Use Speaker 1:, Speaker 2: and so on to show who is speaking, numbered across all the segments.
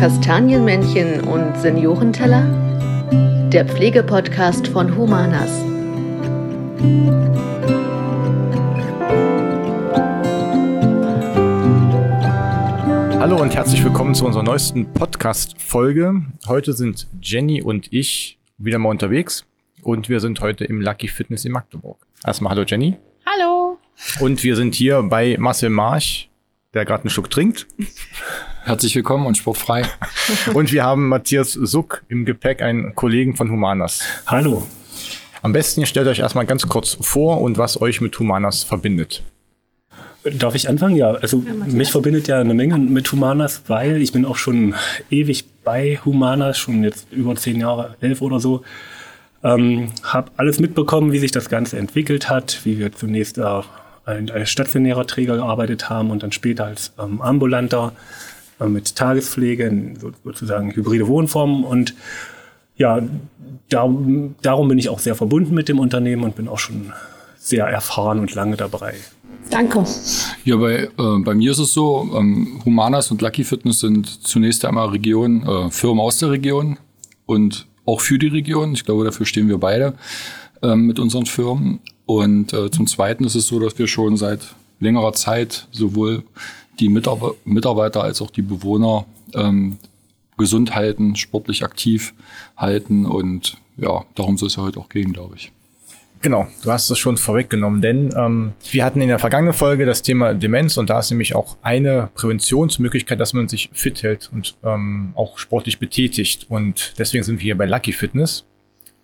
Speaker 1: Kastanienmännchen und Seniorenteller? Der Pflegepodcast von Humanas.
Speaker 2: Hallo und herzlich willkommen zu unserer neuesten Podcast-Folge. Heute sind Jenny und ich wieder mal unterwegs und wir sind heute im Lucky Fitness in Magdeburg. Erstmal hallo Jenny.
Speaker 3: Hallo.
Speaker 2: Und wir sind hier bei Marcel March, der gerade einen Schluck trinkt.
Speaker 4: Herzlich willkommen und sportfrei.
Speaker 2: und wir haben Matthias Suck im Gepäck, einen Kollegen von Humanas.
Speaker 5: Hallo.
Speaker 2: Am besten ihr stellt euch erstmal ganz kurz vor und was euch mit Humanas verbindet.
Speaker 5: Darf ich anfangen? Ja, also ja, mich verbindet ja eine Menge mit Humanas, weil ich bin auch schon ewig bei Humanas, schon jetzt über zehn Jahre, elf oder so. Ähm, habe alles mitbekommen, wie sich das Ganze entwickelt hat, wie wir zunächst äh, als stationärer Träger gearbeitet haben und dann später als ähm, ambulanter mit Tagespflege, so, sozusagen hybride Wohnformen. Und ja, darum, darum bin ich auch sehr verbunden mit dem Unternehmen und bin auch schon sehr erfahren und lange dabei.
Speaker 3: Danke.
Speaker 4: Ja, bei, äh, bei mir ist es so, ähm, Humanas und Lucky Fitness sind zunächst einmal Region, äh, Firmen aus der Region und auch für die Region. Ich glaube, dafür stehen wir beide äh, mit unseren Firmen. Und äh, zum Zweiten ist es so, dass wir schon seit längerer Zeit sowohl die Mitarbeiter als auch die Bewohner ähm, gesund halten, sportlich aktiv halten. Und ja, darum soll es ja heute auch gehen, glaube ich.
Speaker 2: Genau, du hast es schon vorweggenommen, denn ähm, wir hatten in der vergangenen Folge das Thema Demenz und da ist nämlich auch eine Präventionsmöglichkeit, dass man sich fit hält und ähm, auch sportlich betätigt. Und deswegen sind wir hier bei Lucky Fitness,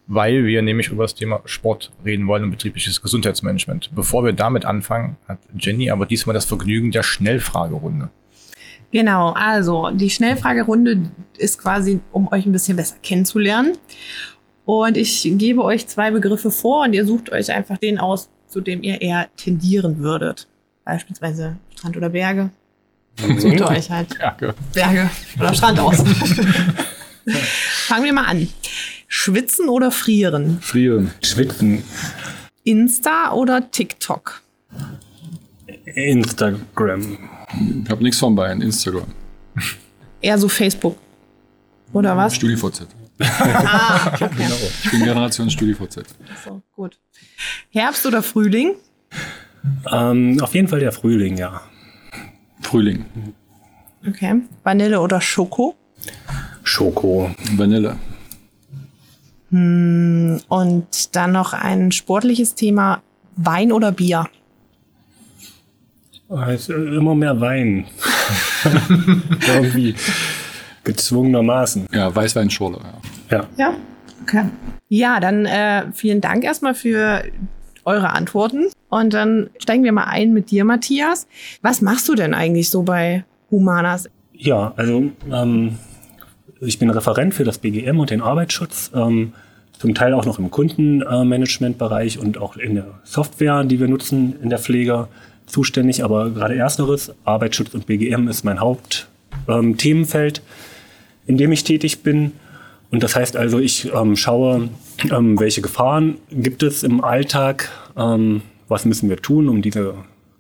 Speaker 2: weil wir nämlich über das Thema Sport reden wollen und betriebliches Gesundheitsmanagement. Bevor wir damit anfangen, hat Jenny aber diesmal das Vergnügen der Schnellfragerunde.
Speaker 3: Genau, also die Schnellfragerunde ist quasi, um euch ein bisschen besser kennenzulernen. Und ich gebe euch zwei Begriffe vor und ihr sucht euch einfach den aus, zu dem ihr eher tendieren würdet. Beispielsweise Strand oder Berge. Mhm. Sucht ihr euch halt Berge, Berge oder Strand aus. Fangen wir mal an. Schwitzen oder frieren?
Speaker 4: Frieren.
Speaker 5: Schwitzen.
Speaker 3: Insta oder TikTok?
Speaker 5: Instagram.
Speaker 4: Ich habe nichts von beiden. Instagram.
Speaker 3: Eher so Facebook. Oder was?
Speaker 4: StudiVZ ah, okay. genau. Ich bin Generation StudiVZ.
Speaker 3: So, gut. Herbst oder Frühling?
Speaker 5: Ähm, auf jeden Fall der Frühling, ja.
Speaker 4: Frühling.
Speaker 3: Okay. Vanille oder Schoko?
Speaker 5: Schoko.
Speaker 4: Vanille.
Speaker 3: Hm, und dann noch ein sportliches Thema: Wein oder Bier?
Speaker 5: Also immer mehr Wein. Irgendwie. Gezwungenermaßen.
Speaker 4: Ja, Weißweinschorle.
Speaker 3: Ja. ja. Ja, okay. Ja, dann äh, vielen Dank erstmal für eure Antworten. Und dann steigen wir mal ein mit dir, Matthias. Was machst du denn eigentlich so bei Humanas?
Speaker 5: Ja, also ähm, ich bin Referent für das BGM und den Arbeitsschutz. Ähm, zum Teil auch noch im Kundenmanagementbereich und auch in der Software, die wir nutzen in der Pflege, zuständig. Aber gerade ersteres, Arbeitsschutz und BGM, ist mein Hauptthemenfeld. Ähm, in dem ich tätig bin. Und das heißt also, ich ähm, schaue, ähm, welche Gefahren gibt es im Alltag, ähm, was müssen wir tun, um diese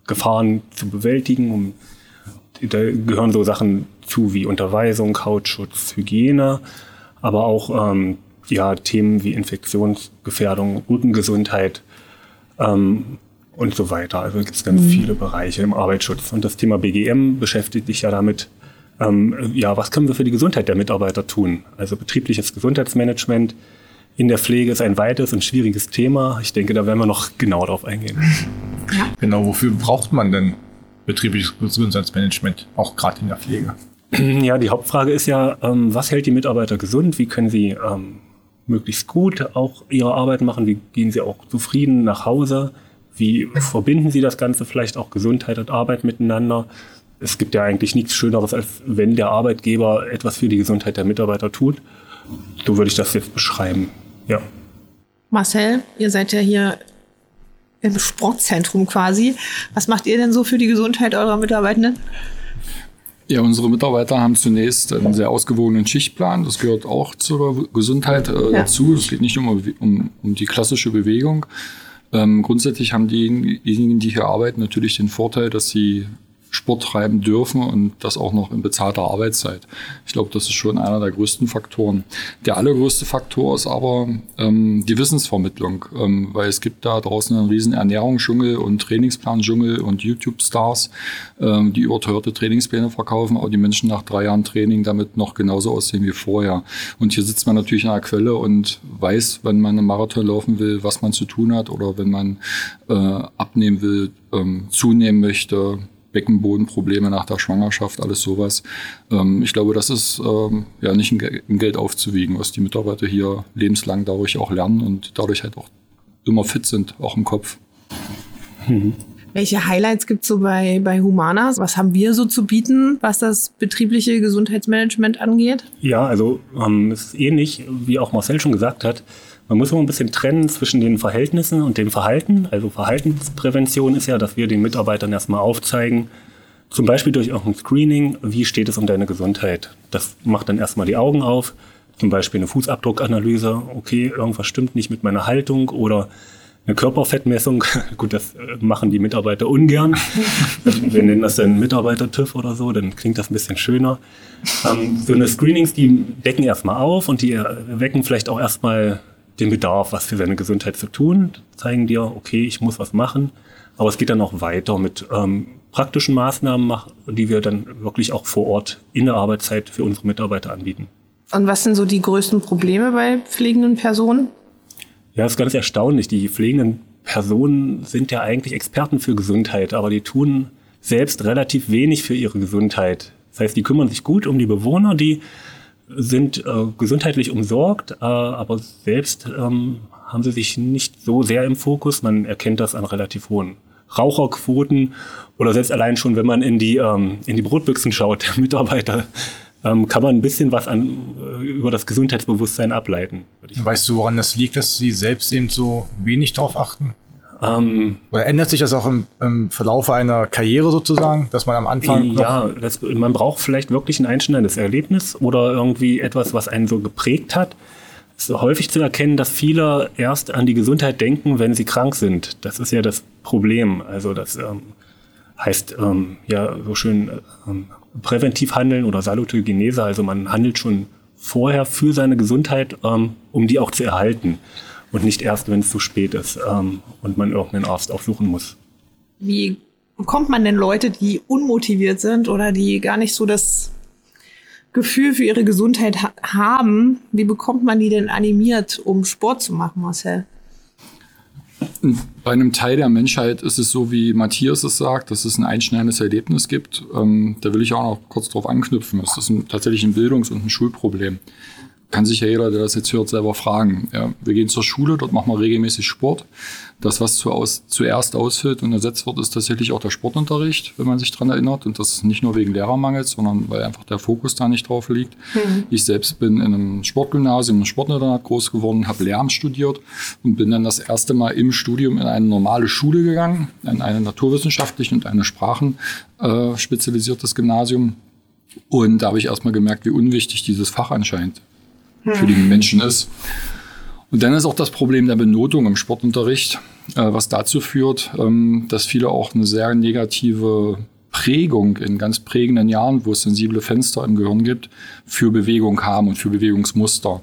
Speaker 5: Gefahren zu bewältigen. Um, da gehören so Sachen zu wie Unterweisung, Hautschutz, Hygiene, aber auch ähm, ja, Themen wie Infektionsgefährdung, Rückengesundheit ähm, und so weiter. Also gibt es ganz mhm. viele Bereiche im Arbeitsschutz. Und das Thema BGM beschäftigt sich ja damit, ähm, ja, was können wir für die Gesundheit der Mitarbeiter tun? Also betriebliches Gesundheitsmanagement in der Pflege ist ein weites und schwieriges Thema. Ich denke, da werden wir noch genau darauf eingehen.
Speaker 2: Ja. Genau, wofür braucht man denn betriebliches Gesundheitsmanagement, auch gerade in der Pflege?
Speaker 5: Ja, die Hauptfrage ist ja, ähm, was hält die Mitarbeiter gesund? Wie können sie ähm, möglichst gut auch ihre Arbeit machen? Wie gehen sie auch zufrieden nach Hause? Wie verbinden sie das Ganze vielleicht auch Gesundheit und Arbeit miteinander? es gibt ja eigentlich nichts Schöneres, als wenn der Arbeitgeber etwas für die Gesundheit der Mitarbeiter tut. So würde ich das jetzt beschreiben. Ja.
Speaker 3: Marcel, ihr seid ja hier im Sportzentrum quasi. Was macht ihr denn so für die Gesundheit eurer Mitarbeitenden?
Speaker 4: Ja, unsere Mitarbeiter haben zunächst einen sehr ausgewogenen Schichtplan. Das gehört auch zur Gesundheit äh, ja. dazu. Es geht nicht um, um, um die klassische Bewegung. Ähm, grundsätzlich haben diejenigen, die hier arbeiten, natürlich den Vorteil, dass sie Sport treiben dürfen und das auch noch in bezahlter Arbeitszeit. Ich glaube, das ist schon einer der größten Faktoren. Der allergrößte Faktor ist aber ähm, die Wissensvermittlung, ähm, weil es gibt da draußen einen riesen Ernährungsdschungel und Trainingsplan-Dschungel und YouTube-Stars, ähm, die überteuerte Trainingspläne verkaufen, aber die Menschen nach drei Jahren Training damit noch genauso aussehen wie vorher. Und hier sitzt man natürlich in einer Quelle und weiß, wenn man einen Marathon laufen will, was man zu tun hat oder wenn man äh, abnehmen will, ähm, zunehmen möchte, Beckenbodenprobleme nach der Schwangerschaft, alles sowas. Ähm, ich glaube, das ist ähm, ja nicht in, in, Geld aufzuwiegen, was die Mitarbeiter hier lebenslang dadurch auch lernen und dadurch halt auch immer fit sind, auch im Kopf.
Speaker 3: Mhm. Welche Highlights gibt es so bei, bei Humanas? Was haben wir so zu bieten, was das betriebliche Gesundheitsmanagement angeht?
Speaker 5: Ja, also ähm, ist ähnlich, wie auch Marcel schon gesagt hat. Man muss immer ein bisschen trennen zwischen den Verhältnissen und dem Verhalten. Also Verhaltensprävention ist ja, dass wir den Mitarbeitern erstmal aufzeigen, zum Beispiel durch auch ein Screening, wie steht es um deine Gesundheit. Das macht dann erstmal die Augen auf. Zum Beispiel eine Fußabdruckanalyse. Okay, irgendwas stimmt nicht mit meiner Haltung oder eine Körperfettmessung. Gut, das äh, machen die Mitarbeiter ungern. Wir nennen das dann Mitarbeiter-TÜV oder so, dann klingt das ein bisschen schöner. Ähm, so eine Screenings, die decken erstmal auf und die wecken vielleicht auch erstmal den Bedarf, was für seine Gesundheit zu tun, zeigen dir, okay, ich muss was machen. Aber es geht dann auch weiter mit ähm, praktischen Maßnahmen, die wir dann wirklich auch vor Ort in der Arbeitszeit für unsere Mitarbeiter anbieten.
Speaker 3: Und was sind so die größten Probleme bei pflegenden Personen?
Speaker 5: Ja, das ist ganz erstaunlich. Die pflegenden Personen sind ja eigentlich Experten für Gesundheit, aber die tun selbst relativ wenig für ihre Gesundheit. Das heißt, die kümmern sich gut um die Bewohner, die sind äh, gesundheitlich umsorgt, äh, aber selbst ähm, haben sie sich nicht so sehr im Fokus. Man erkennt das an relativ hohen Raucherquoten oder selbst allein schon, wenn man in die, ähm, in die Brotbüchsen schaut, der Mitarbeiter, ähm, kann man ein bisschen was an, äh, über das Gesundheitsbewusstsein ableiten.
Speaker 2: Weißt du, woran das liegt, dass sie selbst eben so wenig drauf achten? Ähm, Oder ändert sich das auch im, im Verlauf einer Karriere sozusagen, dass man am Anfang.
Speaker 5: Ja, das, man braucht vielleicht wirklich ein einschneidendes Erlebnis oder irgendwie etwas, was einen so geprägt hat. Es ist häufig zu erkennen, dass viele erst an die Gesundheit denken, wenn sie krank sind. Das ist ja das Problem. Also das ähm, heißt ähm, ja so schön ähm, präventiv handeln oder Salutogenese. Also man handelt schon vorher für seine Gesundheit, ähm, um die auch zu erhalten und nicht erst, wenn es zu spät ist ähm, und man irgendeinen Arzt aufsuchen muss.
Speaker 3: Wie bekommt man denn Leute, die unmotiviert sind oder die gar nicht so das Gefühl für ihre Gesundheit ha haben, wie bekommt man die denn animiert, um Sport zu machen, Marcel?
Speaker 4: Bei einem Teil der Menschheit ist es so, wie Matthias es sagt, dass es ein einschneidendes Erlebnis gibt. Ähm, da will ich auch noch kurz drauf anknüpfen. Es ist ein, tatsächlich ein Bildungs- und ein Schulproblem kann sich ja jeder, der das jetzt hört, selber fragen. Ja, wir gehen zur Schule, dort machen wir regelmäßig Sport. Das, was zu aus, zuerst ausfällt und ersetzt wird, ist tatsächlich auch der Sportunterricht, wenn man sich dran erinnert. Und das nicht nur wegen Lehrermangels, sondern weil einfach der Fokus da nicht drauf liegt. Mhm. Ich selbst bin in einem Sportgymnasium, einem Sportinternat groß geworden, habe Lehramt studiert und bin dann das erste Mal im Studium in eine normale Schule gegangen, in eine naturwissenschaftliche und eine Sprachen äh, spezialisiertes Gymnasium. Und da habe ich erstmal gemerkt, wie unwichtig dieses Fach anscheinend für die Menschen ist. Und dann ist auch das Problem der Benotung im Sportunterricht, äh, was dazu führt, ähm, dass viele auch eine sehr negative Prägung in ganz prägenden Jahren, wo es sensible Fenster im Gehirn gibt, für Bewegung haben und für Bewegungsmuster.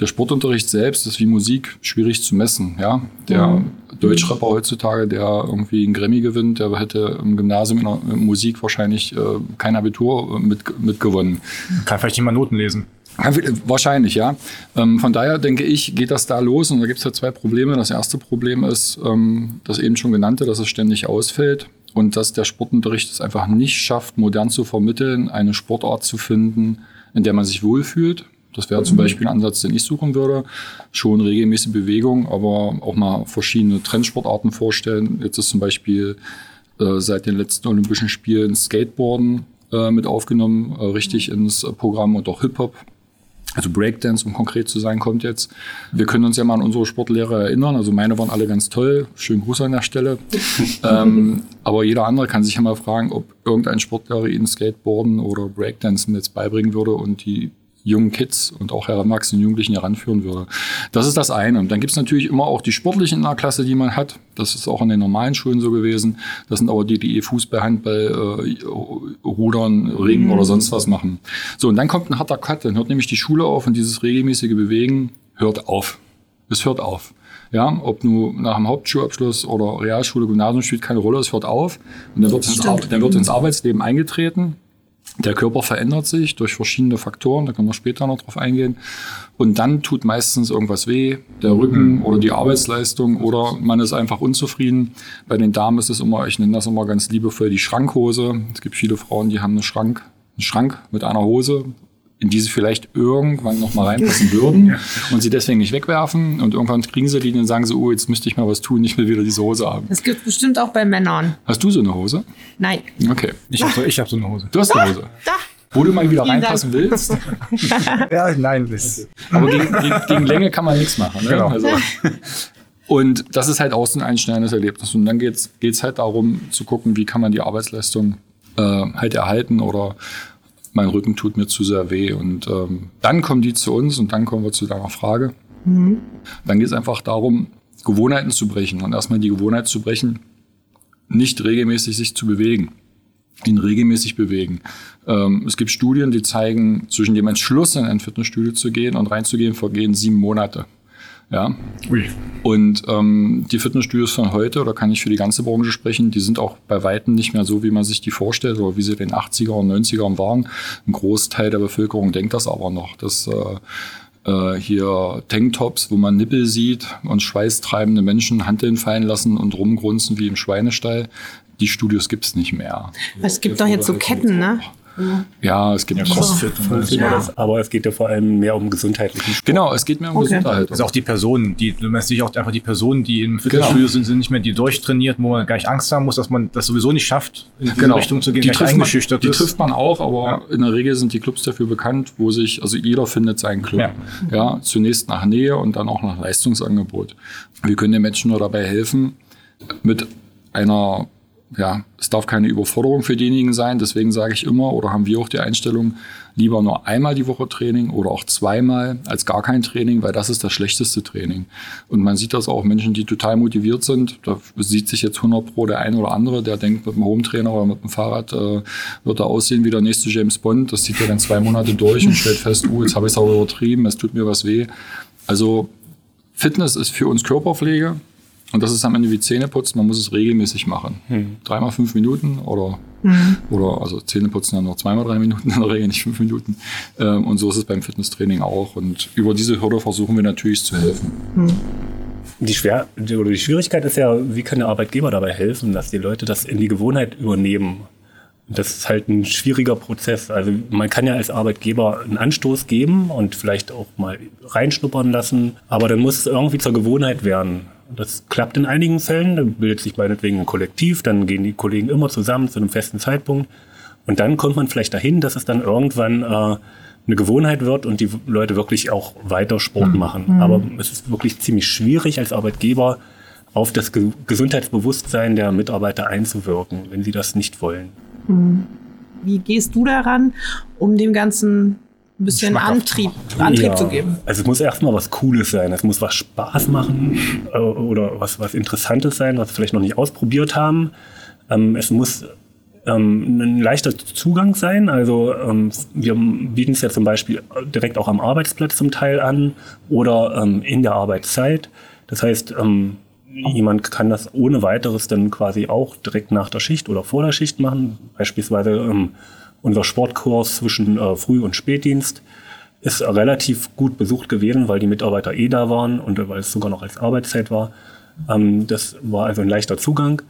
Speaker 4: Der Sportunterricht selbst ist wie Musik schwierig zu messen. Ja? Der mhm. Deutschrapper heutzutage, der irgendwie einen Grammy gewinnt, der hätte im Gymnasium in der Musik wahrscheinlich äh, kein Abitur mit, mitgewonnen.
Speaker 2: Kann vielleicht nicht mal Noten lesen.
Speaker 4: Wahrscheinlich, ja. Ähm, von daher denke ich, geht das da los und da gibt es ja zwei Probleme. Das erste Problem ist, ähm, das eben schon genannte, dass es ständig ausfällt und dass der Sportunterricht es einfach nicht schafft, modern zu vermitteln, eine Sportart zu finden, in der man sich wohlfühlt. Das wäre zum Beispiel ein Ansatz, den ich suchen würde. Schon regelmäßige Bewegung, aber auch mal verschiedene Trendsportarten vorstellen. Jetzt ist zum Beispiel äh, seit den letzten Olympischen Spielen Skateboarden äh, mit aufgenommen, äh, richtig ins Programm und auch Hip-Hop also Breakdance, um konkret zu sein, kommt jetzt. Wir können uns ja mal an unsere Sportlehrer erinnern. Also meine waren alle ganz toll. Schönen Gruß an der Stelle. ähm, aber jeder andere kann sich ja mal fragen, ob irgendein Sportlehrer ihnen Skateboarden oder Breakdancen jetzt beibringen würde und die jungen Kids und auch heranwachsenden Jugendlichen heranführen würde. Das ist das eine. Und dann gibt es natürlich immer auch die sportlichen in der Klasse, die man hat. Das ist auch in den normalen Schulen so gewesen. Das sind aber die, die Fußball, Handball, äh, Rudern, Ringen mhm. oder sonst was machen. So, und dann kommt ein harter Cut. Dann hört nämlich die Schule auf und dieses regelmäßige Bewegen hört auf. Es hört auf. Ja, ob nur nach dem Hauptschulabschluss oder Realschule, Gymnasium spielt keine Rolle, es hört auf. Und dann wird, ins, dann wird ins Arbeitsleben eingetreten. Der Körper verändert sich durch verschiedene Faktoren, da können wir später noch drauf eingehen. Und dann tut meistens irgendwas weh, der Rücken oder die Arbeitsleistung oder man ist einfach unzufrieden. Bei den Damen ist es immer, ich nenne das immer ganz liebevoll die Schrankhose. Es gibt viele Frauen, die haben einen Schrank, einen Schrank mit einer Hose in die sie vielleicht irgendwann noch mal reinpassen würden ja. und sie deswegen nicht wegwerfen. Und irgendwann kriegen sie die und sagen so, oh, jetzt müsste ich mal was tun, ich will wieder diese Hose haben.
Speaker 3: Das gibt bestimmt auch bei Männern.
Speaker 4: Hast du so eine Hose?
Speaker 3: Nein.
Speaker 4: Okay.
Speaker 2: Ich habe so, hab so eine Hose.
Speaker 4: Du hast eine Hose?
Speaker 3: Da.
Speaker 4: Wo du mal wieder reinpassen willst.
Speaker 2: ja, nein. Das
Speaker 4: Aber gegen, gegen, gegen, Länge kann man nichts machen. Ne?
Speaker 2: Genau.
Speaker 4: Also, und das ist halt auch so ein einschneidendes Erlebnis. Und dann geht es halt darum zu gucken, wie kann man die Arbeitsleistung äh, halt erhalten oder mein Rücken tut mir zu sehr weh. Und ähm, dann kommen die zu uns und dann kommen wir zu deiner Frage. Mhm. Dann geht es einfach darum, Gewohnheiten zu brechen und erstmal die Gewohnheit zu brechen, nicht regelmäßig sich zu bewegen ihn regelmäßig bewegen. Ähm, es gibt Studien, die zeigen, zwischen dem Entschluss, in ein Fitnessstudio zu gehen und reinzugehen, vergehen sieben Monate. Ja. Ui. Und ähm, die Fitnessstudios von heute, oder kann ich für die ganze Branche sprechen, die sind auch bei Weitem nicht mehr so, wie man sich die vorstellt oder wie sie in den 80er und 90ern waren. Ein Großteil der Bevölkerung denkt das aber noch, dass äh, äh, hier Tanktops, wo man Nippel sieht und schweißtreibende Menschen Handeln fallen lassen und rumgrunzen wie im Schweinestall. Die Studios gibt es nicht mehr.
Speaker 3: Es gibt doch jetzt so Ketten, ne?
Speaker 4: Ja, es gibt ja,
Speaker 5: Crossfit. Ja. aber es geht ja vor allem mehr um gesundheitlichen
Speaker 4: Sport. Genau, es geht mehr um okay. Gesundheit.
Speaker 2: Also auch die Personen, die, du meinst nicht auch einfach die Personen, die im Fitnessstudio genau. sind, sind nicht mehr die durchtrainiert, wo man gar nicht Angst haben muss, dass man das sowieso nicht schafft, in diese genau. Richtung zu gehen,
Speaker 4: die trifft eingeschüchtert man, Die trifft man auch, aber ja. in der Regel sind die Clubs dafür bekannt, wo sich, also jeder findet seinen Club. Ja. ja, zunächst nach Nähe und dann auch nach Leistungsangebot. Wir können den Menschen nur dabei helfen, mit einer ja, es darf keine Überforderung für diejenigen sein. Deswegen sage ich immer oder haben wir auch die Einstellung, lieber nur einmal die Woche Training oder auch zweimal als gar kein Training, weil das ist das schlechteste Training. Und man sieht das auch Menschen, die total motiviert sind. Da sieht sich jetzt 100 pro der eine oder andere, der denkt, mit dem Hometrainer oder mit dem Fahrrad äh, wird er aussehen wie der nächste James Bond. Das zieht er dann zwei Monate durch und stellt fest, uh, jetzt habe ich es auch übertrieben, es tut mir was weh. Also Fitness ist für uns Körperpflege und das ist am Ende wie Zähneputzen, man muss es regelmäßig machen. Hm. Dreimal fünf Minuten oder, mhm. oder also Zähneputzen dann noch zweimal drei Minuten in der Regel, nicht fünf Minuten. Ähm, und so ist es beim Fitnesstraining auch. Und über diese Hürde versuchen wir natürlich zu helfen. Mhm.
Speaker 5: Die, Schwer oder die Schwierigkeit ist ja, wie kann der Arbeitgeber dabei helfen, dass die Leute das in die Gewohnheit übernehmen? Das ist halt ein schwieriger Prozess. Also man kann ja als Arbeitgeber einen Anstoß geben und vielleicht auch mal reinschnuppern lassen, aber dann muss es irgendwie zur Gewohnheit werden. Das klappt in einigen Fällen, dann bildet sich meinetwegen ein Kollektiv, dann gehen die Kollegen immer zusammen zu einem festen Zeitpunkt. Und dann kommt man vielleicht dahin, dass es dann irgendwann äh, eine Gewohnheit wird und die Leute wirklich auch weiter Sport mhm. machen. Mhm. Aber es ist wirklich ziemlich schwierig als Arbeitgeber auf das Ge Gesundheitsbewusstsein der Mitarbeiter einzuwirken, wenn sie das nicht wollen.
Speaker 3: Mhm. Wie gehst du daran, um dem Ganzen ein bisschen Antrieb, Antrieb ja. zu geben.
Speaker 5: Also es muss erstmal was Cooles sein. Es muss was Spaß machen äh, oder was, was Interessantes sein, was wir vielleicht noch nicht ausprobiert haben. Ähm, es muss ähm, ein leichter Zugang sein. Also ähm, wir bieten es ja zum Beispiel direkt auch am Arbeitsplatz zum Teil an oder ähm, in der Arbeitszeit. Das heißt, ähm, jemand kann das ohne weiteres dann quasi auch direkt nach der Schicht oder vor der Schicht machen. Beispielsweise ähm, unser Sportkurs zwischen äh, Früh- und Spätdienst ist relativ gut besucht gewesen, weil die Mitarbeiter eh da waren und weil es sogar noch als Arbeitszeit war. Ähm, das war also ein leichter Zugang.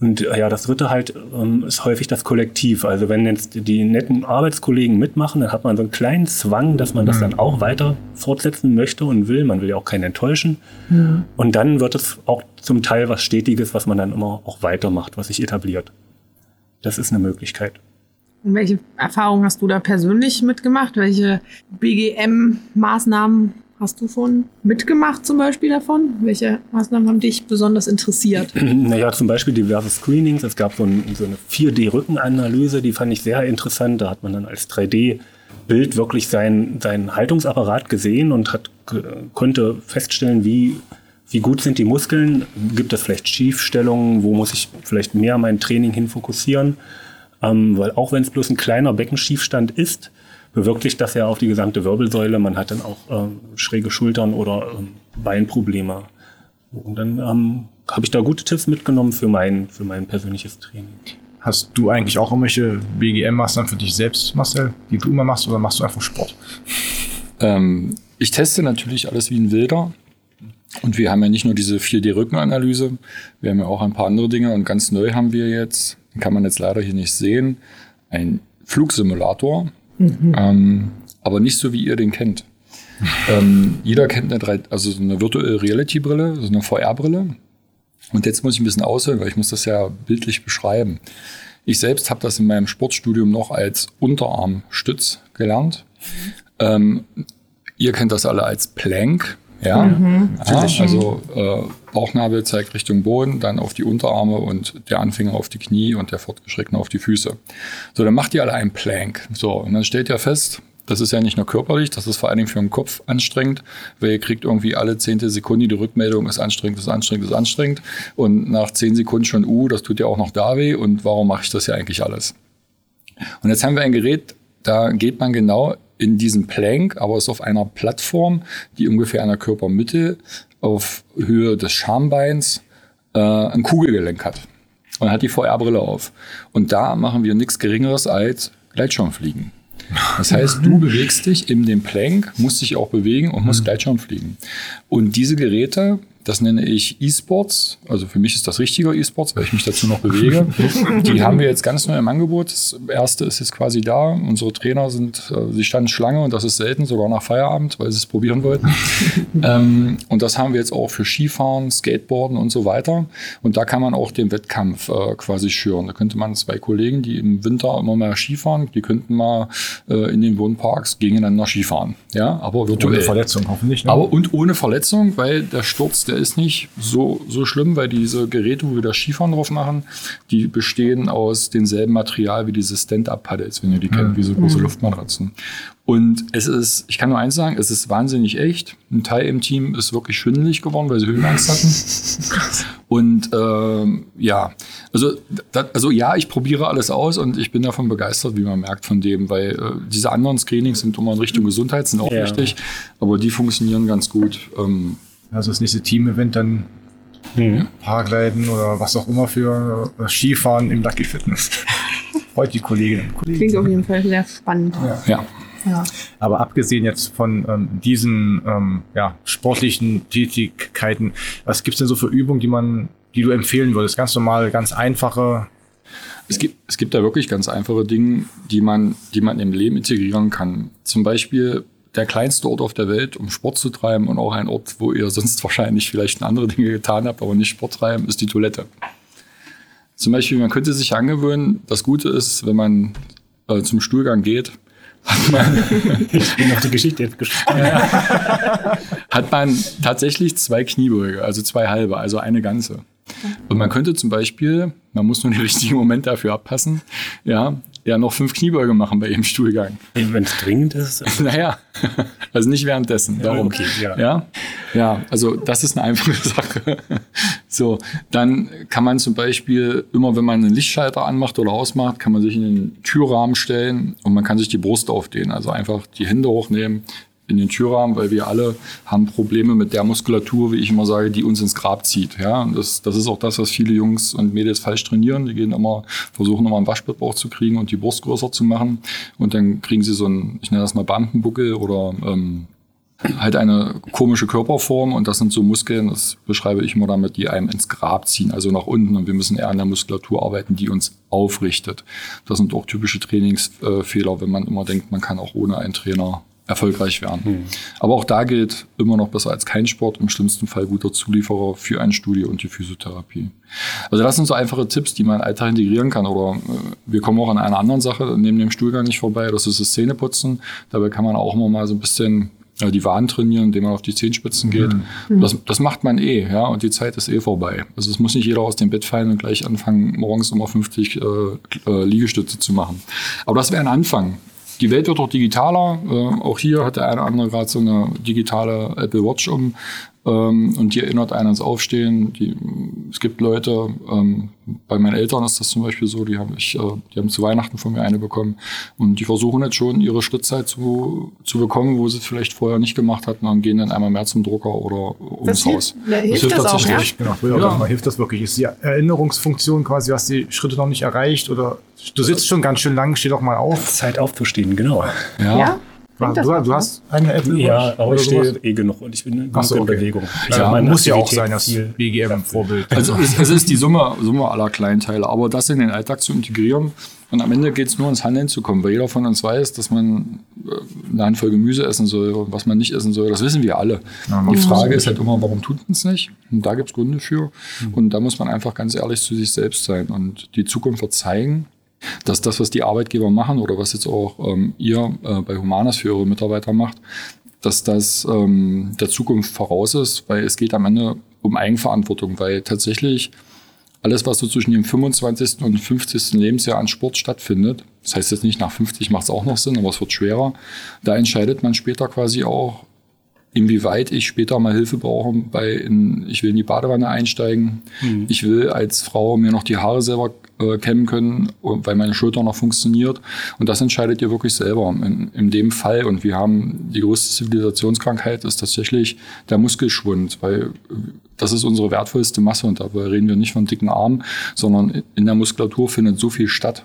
Speaker 5: Und äh, ja, das dritte halt ähm, ist häufig das Kollektiv. Also wenn jetzt die netten Arbeitskollegen mitmachen, dann hat man so einen kleinen Zwang, dass man das mhm. dann auch weiter fortsetzen möchte und will. Man will ja auch keinen enttäuschen. Mhm. Und dann wird es auch zum Teil was Stetiges, was man dann immer auch weitermacht, was sich etabliert. Das ist eine Möglichkeit.
Speaker 3: Und welche Erfahrungen hast du da persönlich mitgemacht? Welche BGM-Maßnahmen hast du schon mitgemacht zum Beispiel davon? Welche Maßnahmen haben dich besonders interessiert?
Speaker 5: Naja, zum Beispiel diverse Screenings. Es gab so, ein, so eine 4D-Rückenanalyse, die fand ich sehr interessant. Da hat man dann als 3D Bild wirklich seinen, Haltungsapparat gesehen und hat, konnte feststellen, wie, wie gut sind die Muskeln, gibt es vielleicht Schiefstellungen, wo muss ich vielleicht mehr mein Training hin fokussieren. Ähm, weil auch wenn es bloß ein kleiner Beckenschiefstand ist, bewirkt das ja auf die gesamte Wirbelsäule. Man hat dann auch ähm, schräge Schultern oder ähm, Beinprobleme. Und dann ähm, habe ich da gute Tipps mitgenommen für mein, für mein persönliches Training.
Speaker 2: Hast du eigentlich auch irgendwelche BGM-Maßnahmen für dich selbst, Marcel, die du immer machst, oder machst du einfach Sport?
Speaker 4: Ähm, ich teste natürlich alles wie ein Wilder. Und wir haben ja nicht nur diese 4D-Rückenanalyse, wir haben ja auch ein paar andere Dinge. Und ganz neu haben wir jetzt, kann man jetzt leider hier nicht sehen, ein Flugsimulator. Mhm. Ähm, aber nicht so, wie ihr den kennt. ähm, jeder kennt eine, 3, also eine Virtual Reality Brille, so eine VR-Brille. Und jetzt muss ich ein bisschen ausholen, weil ich muss das ja bildlich beschreiben. Ich selbst habe das in meinem Sportstudium noch als Unterarmstütz gelernt. Mhm. Ähm, ihr kennt das alle als Plank. Ja, mhm. ja also äh, Bauchnabel zeigt Richtung Boden, dann auf die Unterarme und der Anfänger auf die Knie und der Fortgeschrittene auf die Füße. So, dann macht ihr alle einen Plank. So, und dann stellt ihr fest, das ist ja nicht nur körperlich, das ist vor allen Dingen für den Kopf anstrengend, weil ihr kriegt irgendwie alle zehnte Sekunde die Rückmeldung, ist anstrengend, ist anstrengend, ist anstrengend. Und nach zehn Sekunden schon, uh, das tut ja auch noch da weh und warum mache ich das ja eigentlich alles? Und jetzt haben wir ein Gerät, da geht man genau in diesen Plank, aber ist auf einer Plattform, die ungefähr an der Körpermitte auf Höhe des Schambeins äh, ein Kugelgelenk hat. Und hat die VR-Brille auf. Und da machen wir nichts Geringeres als Gleitschirmfliegen. Das heißt, du bewegst dich in dem Plank, musst dich auch bewegen und musst mhm. Gleitschirm fliegen. Und diese Geräte das nenne ich E-Sports. Also für mich ist das richtiger E-Sports, weil ich mich dazu noch bewege. Die haben wir jetzt ganz neu im Angebot. Das erste ist jetzt quasi da. Unsere Trainer sind, äh, sie standen Schlange und das ist selten, sogar nach Feierabend, weil sie es probieren wollten. ähm, und das haben wir jetzt auch für Skifahren, Skateboarden und so weiter. Und da kann man auch den Wettkampf äh, quasi schüren. Da könnte man zwei Kollegen, die im Winter immer mehr Skifahren, die könnten mal äh, in den Wohnparks gegeneinander Skifahren. Ja, aber virtuell.
Speaker 2: Ohne Verletzung hoffentlich. Ne?
Speaker 4: Aber und ohne Verletzung, weil der Sturz, der ist nicht so, so schlimm, weil diese Geräte, wo wir das Skifahren drauf machen, die bestehen aus demselben Material wie diese Stand-Up-Paddles, wenn ihr die kennt, wie so große mhm. Luftmatratzen. Und es ist, ich kann nur eins sagen, es ist wahnsinnig echt. Ein Teil im Team ist wirklich schwindelig geworden, weil sie Höhenangst hatten. Und ähm, ja, also, da, also ja, ich probiere alles aus und ich bin davon begeistert, wie man merkt von dem, weil äh, diese anderen Screenings sind immer in Richtung Gesundheit, sind auch ja. wichtig, aber die funktionieren ganz gut. Ähm,
Speaker 2: also das nächste Team-Event dann mhm. Paragliden oder was auch immer für äh, Skifahren im Lucky Fitness. Heute die Kolleginnen und
Speaker 3: Kollegen. Klingt auf jeden Fall sehr spannend.
Speaker 2: Ja. ja. ja. Aber abgesehen jetzt von ähm, diesen ähm, ja, sportlichen Tätigkeiten, was gibt's denn so für Übungen, die man, die du empfehlen würdest? Ganz normal, ganz einfache.
Speaker 4: Es gibt, es gibt da wirklich ganz einfache Dinge, die man, die man im Leben integrieren kann. Zum Beispiel der kleinste Ort auf der Welt, um Sport zu treiben und auch ein Ort, wo ihr sonst wahrscheinlich vielleicht andere Dinge getan habt, aber nicht Sport treiben, ist die Toilette. Zum Beispiel, man könnte sich angewöhnen, das Gute ist, wenn man äh, zum Stuhlgang geht, hat man,
Speaker 5: ich bin auf die Geschichte jetzt gespannt.
Speaker 4: hat man tatsächlich zwei Kniebeuge, also zwei halbe, also eine ganze. Und man könnte zum Beispiel, man muss nur den richtigen Moment dafür abpassen, ja, ja noch fünf Kniebeuge machen bei jedem Stuhlgang.
Speaker 5: Wenn es dringend ist?
Speaker 4: naja, also nicht währenddessen. Darum. Okay, ja. ja. Ja, also das ist eine einfache Sache. so, dann kann man zum Beispiel immer, wenn man einen Lichtschalter anmacht oder ausmacht, kann man sich in den Türrahmen stellen und man kann sich die Brust aufdehnen. Also einfach die Hände hochnehmen, in den Türrahmen, weil wir alle haben Probleme mit der Muskulatur, wie ich immer sage, die uns ins Grab zieht. Ja, und das, das ist auch das, was viele Jungs und Mädels falsch trainieren. Die gehen immer, versuchen immer einen Waschbettbauch zu kriegen und die Brust größer zu machen. Und dann kriegen sie so einen, ich nenne das mal Beamtenbuckel oder ähm, halt eine komische Körperform und das sind so Muskeln, das beschreibe ich immer damit, die einem ins Grab ziehen, also nach unten und wir müssen eher an der Muskulatur arbeiten, die uns aufrichtet. Das sind auch typische Trainingsfehler, wenn man immer denkt, man kann auch ohne einen Trainer erfolgreich werden. Hm. Aber auch da gilt immer noch besser als kein Sport, im schlimmsten Fall guter Zulieferer für ein Studio und die Physiotherapie. Also das sind so einfache Tipps, die man in den Alltag integrieren kann. Oder äh, wir kommen auch an einer anderen Sache neben dem Stuhlgang nicht vorbei, das ist das Zähneputzen. Dabei kann man auch immer mal so ein bisschen äh, die Waden trainieren, indem man auf die Zehenspitzen geht. Mhm. Das, das macht man eh, ja, und die Zeit ist eh vorbei. Also es muss nicht jeder aus dem Bett fallen und gleich anfangen, morgens immer 50 äh, äh, Liegestütze zu machen. Aber das wäre ein Anfang. Die Welt wird auch digitaler. Äh, auch hier hat der eine oder andere gerade so eine digitale Apple Watch um. Ähm, und die erinnert einen ans Aufstehen. Die, es gibt Leute, ähm, bei meinen Eltern ist das zum Beispiel so, die haben, ich, äh, die haben zu Weihnachten von mir eine bekommen. Und die versuchen jetzt schon, ihre Schrittzeit zu, zu bekommen, wo sie es vielleicht vorher nicht gemacht hatten und gehen dann einmal mehr zum Drucker oder ums
Speaker 3: das
Speaker 4: Haus.
Speaker 3: Hilft, das hilft, das, hilft das auch, ja?
Speaker 2: Genau, früher ja. hilft das wirklich. Ist die Erinnerungsfunktion quasi, hast die Schritte noch nicht erreicht oder du sitzt schon ganz schön lang, steh doch mal auf.
Speaker 5: Zeit aufzustehen, genau.
Speaker 3: ja? ja?
Speaker 2: Du, du, hast eine App
Speaker 5: Ja, aber ich stehe eh genug und ich bin so, okay. in Bewegung.
Speaker 2: Ja, ja muss ja auch sein, das BGM-Vorbild.
Speaker 4: Also es, es, ist die Summe, Summe aller Kleinteile, aber das in den Alltag zu integrieren und am Ende geht es nur ins Handeln zu kommen, weil jeder von uns weiß, dass man äh, eine Handvoll Gemüse essen soll und was man nicht essen soll, das wissen wir alle. Ja, die Frage ist halt immer, warum tut man es nicht? Und da gibt es Gründe für. Mhm. Und da muss man einfach ganz ehrlich zu sich selbst sein und die Zukunft wird zeigen, dass das, was die Arbeitgeber machen oder was jetzt auch ähm, ihr äh, bei Humanas für eure Mitarbeiter macht, dass das ähm, der Zukunft voraus ist, weil es geht am Ende um Eigenverantwortung, weil tatsächlich alles, was so zwischen dem 25. und 50. Lebensjahr an Sport stattfindet, das heißt jetzt nicht nach 50 macht es auch noch Sinn, aber es wird schwerer, da entscheidet man später quasi auch, inwieweit ich später mal Hilfe brauche bei, in, ich will in die Badewanne einsteigen, mhm. ich will als Frau mir noch die Haare selber äh, kämmen können, weil meine Schulter noch funktioniert. Und das entscheidet ihr wirklich selber in, in dem Fall. Und wir haben die größte Zivilisationskrankheit ist tatsächlich der Muskelschwund, weil das ist unsere wertvollste Masse. Und dabei reden wir nicht von dicken Armen, sondern in der Muskulatur findet so viel statt.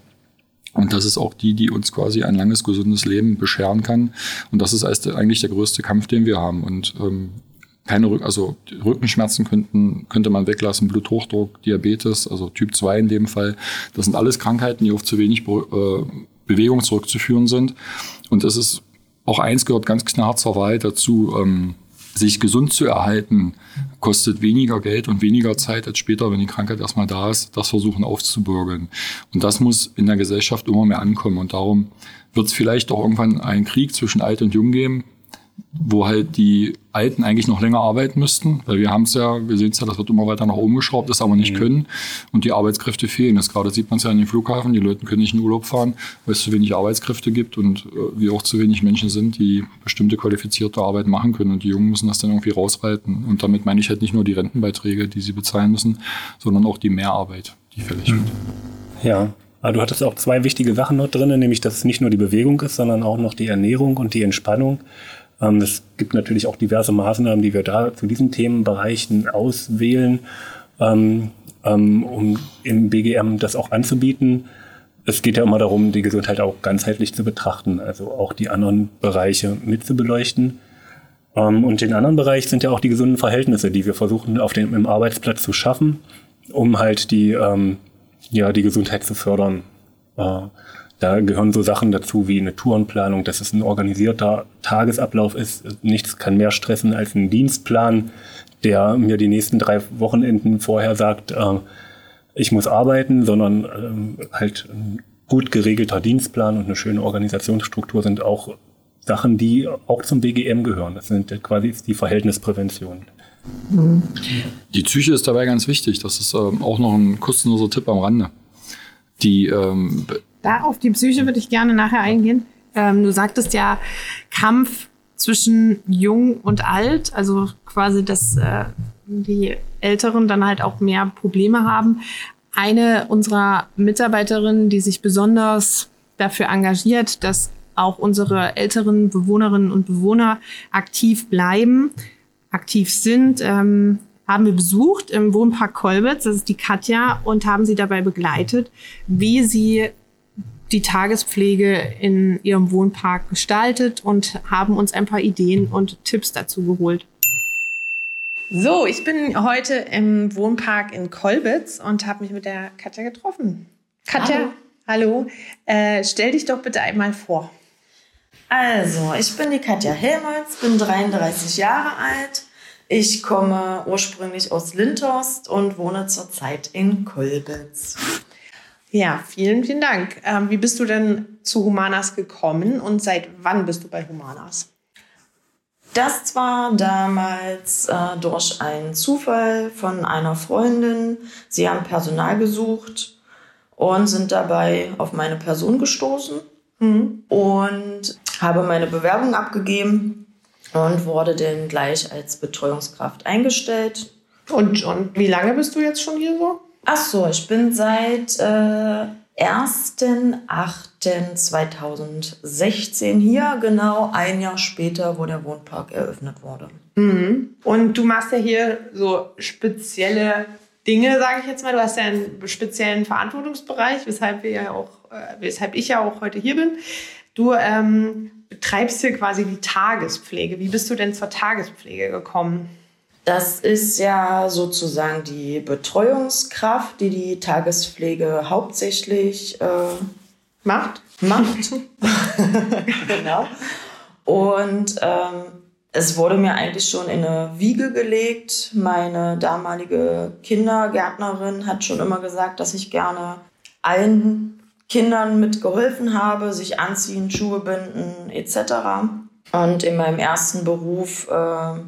Speaker 4: Und das ist auch die, die uns quasi ein langes, gesundes Leben bescheren kann. Und das ist eigentlich der größte Kampf, den wir haben. Und ähm, keine Rück also Rückenschmerzen könnten, könnte man weglassen, Bluthochdruck, Diabetes, also Typ 2 in dem Fall. Das sind alles Krankheiten, die auf zu wenig Be äh, Bewegung zurückzuführen sind. Und das ist auch eins gehört ganz klar zur Wahrheit dazu. Ähm, sich gesund zu erhalten, kostet weniger Geld und weniger Zeit als später, wenn die Krankheit erstmal da ist, das versuchen aufzubürgeln. Und das muss in der Gesellschaft immer mehr ankommen. Und darum wird es vielleicht auch irgendwann einen Krieg zwischen Alt und Jung geben, wo halt die Alten eigentlich noch länger arbeiten müssten, weil wir haben es ja, wir sehen es ja, das wird immer weiter nach oben geschraubt, das aber nicht mhm. können und die Arbeitskräfte fehlen. Das gerade sieht man es ja an den Flughafen, die Leute können nicht in Urlaub fahren, weil es zu wenig Arbeitskräfte gibt und äh, wir auch zu wenig Menschen sind, die bestimmte qualifizierte Arbeit machen können und die Jungen müssen das dann irgendwie rausreiten und damit meine ich halt nicht nur die Rentenbeiträge, die sie bezahlen müssen, sondern auch die Mehrarbeit, die fällig mhm. wird.
Speaker 5: Ja, aber du hattest auch zwei wichtige Sachen noch drin, nämlich dass es nicht nur die Bewegung ist, sondern auch noch die Ernährung und die Entspannung. Ähm, es gibt natürlich auch diverse Maßnahmen, die wir da zu diesen Themenbereichen auswählen, ähm, ähm, um im BGM das auch anzubieten. Es geht ja immer darum, die Gesundheit auch ganzheitlich zu betrachten, also auch die anderen Bereiche mit zu beleuchten. Und den anderen Bereich sind ja auch die gesunden Verhältnisse, die wir versuchen auf dem im Arbeitsplatz zu schaffen, um halt die, ja, die Gesundheit zu fördern. Da gehören so Sachen dazu wie eine Tourenplanung, dass es ein organisierter Tagesablauf ist. Nichts kann mehr stressen als ein Dienstplan, der mir die nächsten drei Wochenenden vorher sagt, äh, ich muss arbeiten, sondern äh, halt ein gut geregelter Dienstplan und eine schöne Organisationsstruktur sind auch Sachen, die auch zum BGM gehören. Das sind quasi die Verhältnisprävention.
Speaker 4: Die Psyche ist dabei ganz wichtig. Das ist ähm, auch noch ein kostenloser Tipp am Rande. Die ähm,
Speaker 3: da auf die Psyche würde ich gerne nachher eingehen. Ähm, du sagtest ja Kampf zwischen jung und alt, also quasi, dass äh, die Älteren dann halt auch mehr Probleme haben. Eine unserer Mitarbeiterinnen, die sich besonders dafür engagiert, dass auch unsere älteren Bewohnerinnen und Bewohner aktiv bleiben, aktiv sind, ähm, haben wir besucht im Wohnpark Kolbitz, das ist die Katja, und haben sie dabei begleitet, wie sie die Tagespflege in ihrem Wohnpark gestaltet und haben uns ein paar Ideen und Tipps dazu geholt. So, ich bin heute im Wohnpark in Kolbitz und habe mich mit der Katja getroffen. Katja, hallo, hallo. Äh, stell dich doch bitte einmal vor.
Speaker 6: Also, ich bin die Katja Helmholtz, bin 33 Jahre alt. Ich komme ursprünglich aus Lindhorst und wohne zurzeit in Kolbitz.
Speaker 3: Ja, vielen, vielen Dank. Ähm, wie bist du denn zu Humanas gekommen und seit wann bist du bei Humanas?
Speaker 6: Das war damals äh, durch einen Zufall von einer Freundin. Sie haben Personal gesucht und sind dabei auf meine Person gestoßen. mhm. und habe meine Bewerbung abgegeben und wurde dann gleich als Betreuungskraft eingestellt.
Speaker 3: Und, und wie lange bist du jetzt schon hier so?
Speaker 6: Ach so, ich bin seit äh, 1.8.2016 hier, genau ein Jahr später, wo der Wohnpark eröffnet wurde.
Speaker 3: Mhm. Und du machst ja hier so spezielle Dinge, sage ich jetzt mal. Du hast ja einen speziellen Verantwortungsbereich, weshalb wir ja auch, äh, weshalb ich ja auch heute hier bin. Du ähm, betreibst hier quasi die Tagespflege. Wie bist du denn zur Tagespflege gekommen?
Speaker 6: Das ist ja sozusagen die Betreuungskraft, die die Tagespflege hauptsächlich äh,
Speaker 3: macht.
Speaker 6: Macht. genau. Und ähm, es wurde mir eigentlich schon in eine Wiege gelegt. Meine damalige Kindergärtnerin hat schon immer gesagt, dass ich gerne allen Kindern mitgeholfen habe, sich anziehen, Schuhe binden etc. Und in meinem ersten Beruf äh,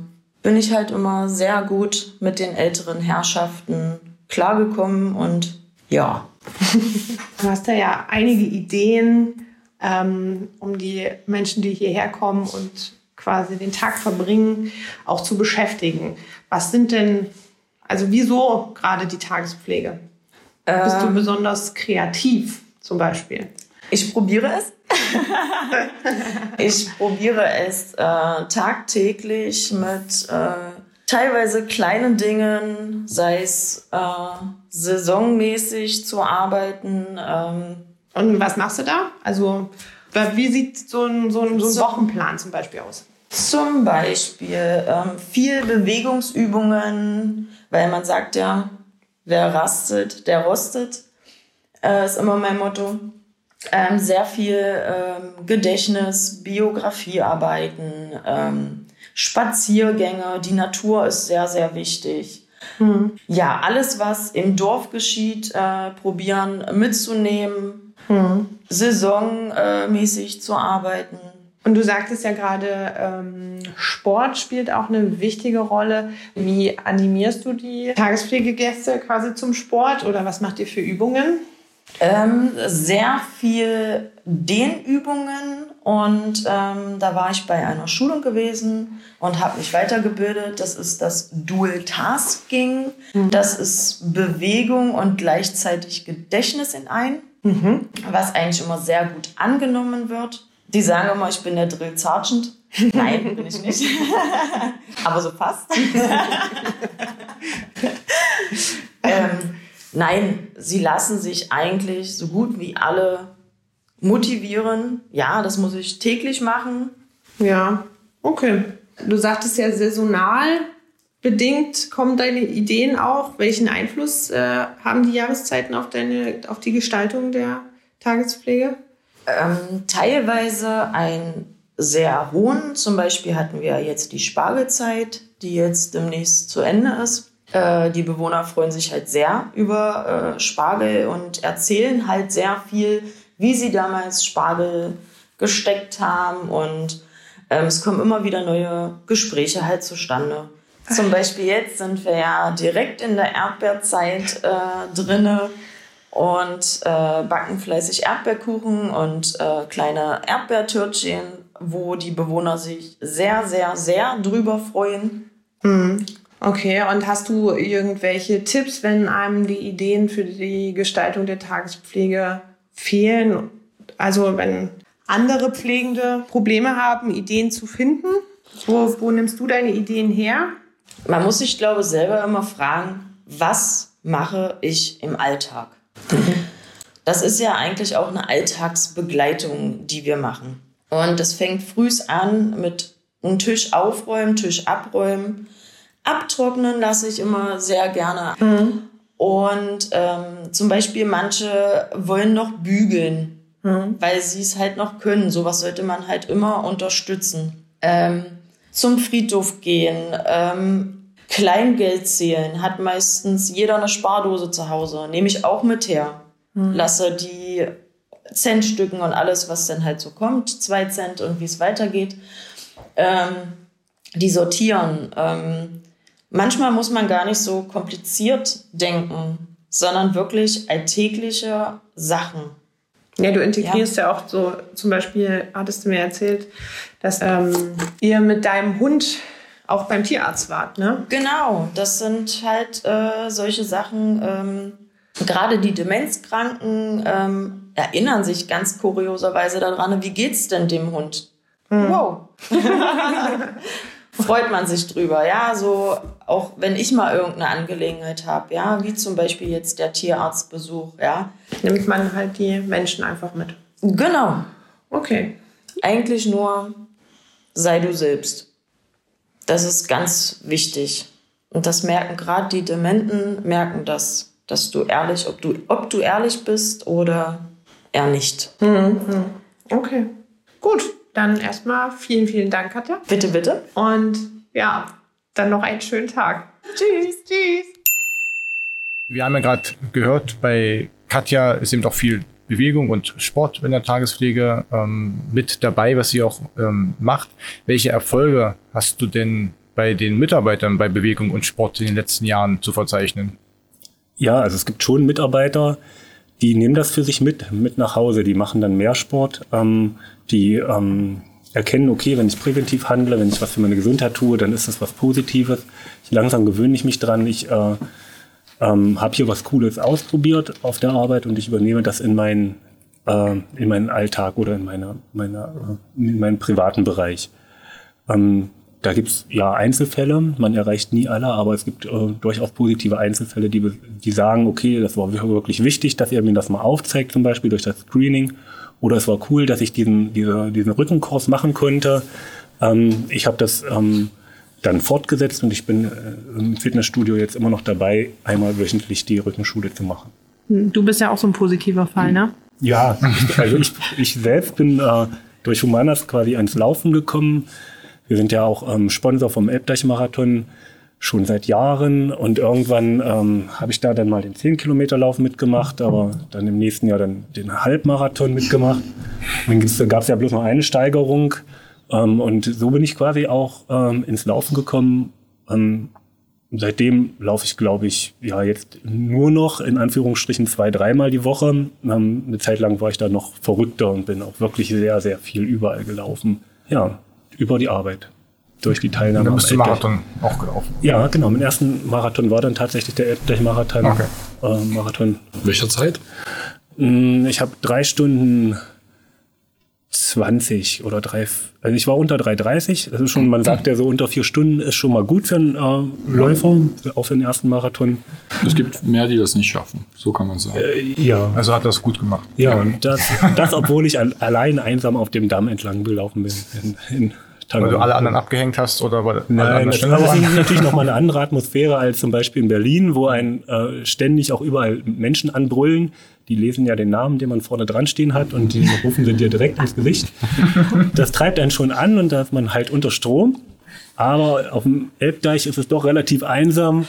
Speaker 6: bin ich halt immer sehr gut mit den älteren Herrschaften klargekommen und ja.
Speaker 3: Du hast da ja einige Ideen, ähm, um die Menschen, die hierher kommen und quasi den Tag verbringen, auch zu beschäftigen. Was sind denn, also wieso gerade die Tagespflege? Ähm, Bist du ähm. besonders kreativ zum Beispiel?
Speaker 6: Ich probiere es. ich probiere es äh, tagtäglich mit äh, teilweise kleinen Dingen, sei es äh, saisonmäßig zu arbeiten. Ähm.
Speaker 3: Und was machst du da? Also wie sieht so ein, so ein, so ein Wochenplan zum Beispiel aus?
Speaker 6: Zum Beispiel ähm, viel Bewegungsübungen, weil man sagt ja, wer rastet, der rostet, äh, ist immer mein Motto. Ähm, sehr viel ähm, Gedächtnis, Biografiearbeiten, ähm, Spaziergänge, die Natur ist sehr, sehr wichtig. Mhm. Ja, alles, was im Dorf geschieht, äh, probieren mitzunehmen, mhm. saisonmäßig zu arbeiten.
Speaker 3: Und du sagtest ja gerade, ähm, Sport spielt auch eine wichtige Rolle. Wie animierst du die Tagespflegegäste quasi zum Sport oder was macht ihr für Übungen?
Speaker 6: Ähm, sehr viel Dehnübungen und ähm, da war ich bei einer Schulung gewesen und habe mich weitergebildet. Das ist das Dual Tasking. Mhm. Das ist Bewegung und gleichzeitig Gedächtnis in ein, mhm. was eigentlich immer sehr gut angenommen wird. Die sagen immer, ich bin der Drill Sergeant. Nein, bin ich nicht. Aber so fast. ähm, Nein, sie lassen sich eigentlich so gut wie alle motivieren. Ja, das muss ich täglich machen.
Speaker 3: Ja, okay. Du sagtest ja saisonal bedingt kommen deine Ideen auch. Welchen Einfluss äh, haben die Jahreszeiten auf deine, auf die Gestaltung der Tagespflege?
Speaker 6: Ähm, teilweise einen sehr hohen. Zum Beispiel hatten wir jetzt die Spargelzeit, die jetzt demnächst zu Ende ist. Äh, die Bewohner freuen sich halt sehr über äh, Spargel und erzählen halt sehr viel, wie sie damals Spargel gesteckt haben und ähm, es kommen immer wieder neue Gespräche halt zustande. Zum Beispiel jetzt sind wir ja direkt in der Erdbeerzeit äh, drinne und äh, backen fleißig Erdbeerkuchen und äh, kleine Erdbeertürtchen, wo die Bewohner sich sehr, sehr, sehr drüber freuen.
Speaker 3: Mhm. Okay, und hast du irgendwelche Tipps, wenn einem die Ideen für die Gestaltung der Tagespflege fehlen? Also wenn andere Pflegende Probleme haben, Ideen zu finden, wo, wo nimmst du deine Ideen her?
Speaker 6: Man muss sich, glaube ich, selber immer fragen, was mache ich im Alltag? Das ist ja eigentlich auch eine Alltagsbegleitung, die wir machen. Und das fängt frühs an mit einem Tisch aufräumen, Tisch abräumen, Abtrocknen lasse ich immer sehr gerne. Mhm. Und ähm, zum Beispiel manche wollen noch bügeln, mhm. weil sie es halt noch können. Sowas sollte man halt immer unterstützen. Ähm, zum Friedhof gehen, ähm, Kleingeld zählen, hat meistens jeder eine Spardose zu Hause. Nehme ich auch mit her. Mhm. Lasse die Centstücken und alles, was dann halt so kommt, zwei Cent und wie es weitergeht, ähm, die sortieren. Ähm, manchmal muss man gar nicht so kompliziert denken, sondern wirklich alltägliche Sachen.
Speaker 3: Ja, du integrierst ja. ja, auch so, zum Beispiel hattest du mir erzählt, dass ähm, ihr mit deinem Hund auch beim Tierarzt wart, ne?
Speaker 6: Genau, das sind halt äh, solche Sachen. Ähm, gerade die Demenzkranken ähm, erinnern sich ganz kurioserweise daran, wie geht's denn dem Hund? Mhm. Wow. Freut man sich drüber, ja, so auch wenn ich mal irgendeine Angelegenheit habe, ja, wie zum Beispiel jetzt der Tierarztbesuch, ja.
Speaker 3: Nimmt man halt die Menschen einfach mit.
Speaker 6: Genau.
Speaker 3: Okay.
Speaker 6: Eigentlich nur sei du selbst. Das ist ganz wichtig. Und das merken gerade die Dementen, merken das, dass du ehrlich, ob du, ob du ehrlich bist oder eher nicht.
Speaker 3: Mhm. Okay. Gut, dann erstmal vielen, vielen Dank, Katja.
Speaker 6: Bitte, bitte.
Speaker 3: Und ja, dann noch einen schönen Tag. Tschüss, tschüss.
Speaker 2: Wir haben ja gerade gehört, bei Katja ist eben doch viel Bewegung und Sport in der Tagespflege ähm, mit dabei, was sie auch ähm, macht. Welche Erfolge hast du denn bei den Mitarbeitern bei Bewegung und Sport in den letzten Jahren zu verzeichnen?
Speaker 5: Ja, also es gibt schon Mitarbeiter, die nehmen das für sich mit, mit nach Hause. Die machen dann mehr Sport. Ähm, die ähm, erkennen, okay, wenn ich präventiv handle, wenn ich was für meine Gesundheit tue, dann ist das was Positives. Ich langsam gewöhne ich mich dran. Ich äh, ähm, habe hier was Cooles ausprobiert auf der Arbeit und ich übernehme das in meinen, äh, in meinen Alltag oder in, meiner, meiner, äh, in meinen privaten Bereich. Ähm, da gibt's ja Einzelfälle, man erreicht nie alle, aber es gibt äh, durchaus positive Einzelfälle, die, die sagen, okay, das war wirklich wichtig, dass ihr mir das mal aufzeigt, zum Beispiel durch das Screening. Oder es war cool, dass ich diesen, diese, diesen Rückenkurs machen konnte. Ähm, ich habe das ähm, dann fortgesetzt und ich bin äh, im Fitnessstudio jetzt immer noch dabei, einmal wöchentlich die Rückenschule zu machen.
Speaker 3: Du bist ja auch so ein positiver Fall, ne?
Speaker 5: Ja, also ich, ich selbst bin äh, durch Humanas quasi ans Laufen gekommen. Wir sind ja auch ähm, Sponsor vom Elbdeich-Marathon schon seit Jahren und irgendwann ähm, habe ich da dann mal den 10-Kilometer-Lauf mitgemacht, aber dann im nächsten Jahr dann den Halbmarathon mitgemacht. Dann gab es ja bloß noch eine Steigerung ähm, und so bin ich quasi auch ähm, ins Laufen gekommen. Ähm, seitdem laufe ich, glaube ich, ja jetzt nur noch in Anführungsstrichen zwei, dreimal die Woche. Ähm, eine Zeit lang war ich da noch verrückter und bin auch wirklich sehr, sehr viel überall gelaufen. Ja, über die Arbeit. Durch die Teilnahme. Und
Speaker 2: dann bist du Marathon auch gelaufen?
Speaker 5: Ja, genau. Mein ersten Marathon war dann tatsächlich der Elbdeich-Marathon. Okay. Äh, Marathon.
Speaker 4: Welcher Zeit?
Speaker 5: Hm, ich habe drei Stunden 20 oder drei, also ich war unter 3,30. Das ist schon, man sagt ja so unter vier Stunden ist schon mal gut für einen äh, Läufer, auch für den ersten Marathon.
Speaker 4: Es gibt mehr, die das nicht schaffen, so kann man sagen.
Speaker 2: Äh, ja. Also hat das gut gemacht.
Speaker 5: Ja, und das, das obwohl ich allein einsam auf dem Damm entlang gelaufen bin. In,
Speaker 2: in Weil du alle anderen abgehängt hast oder war
Speaker 5: Nein, das, das ist natürlich nochmal eine andere Atmosphäre als zum Beispiel in Berlin, wo ein äh, ständig auch überall Menschen anbrüllen die lesen ja den Namen, den man vorne dran stehen hat und die rufen sie dir direkt ins Gesicht. Das treibt einen schon an und da ist man halt unter Strom. Aber auf dem Elbdeich ist es doch relativ einsam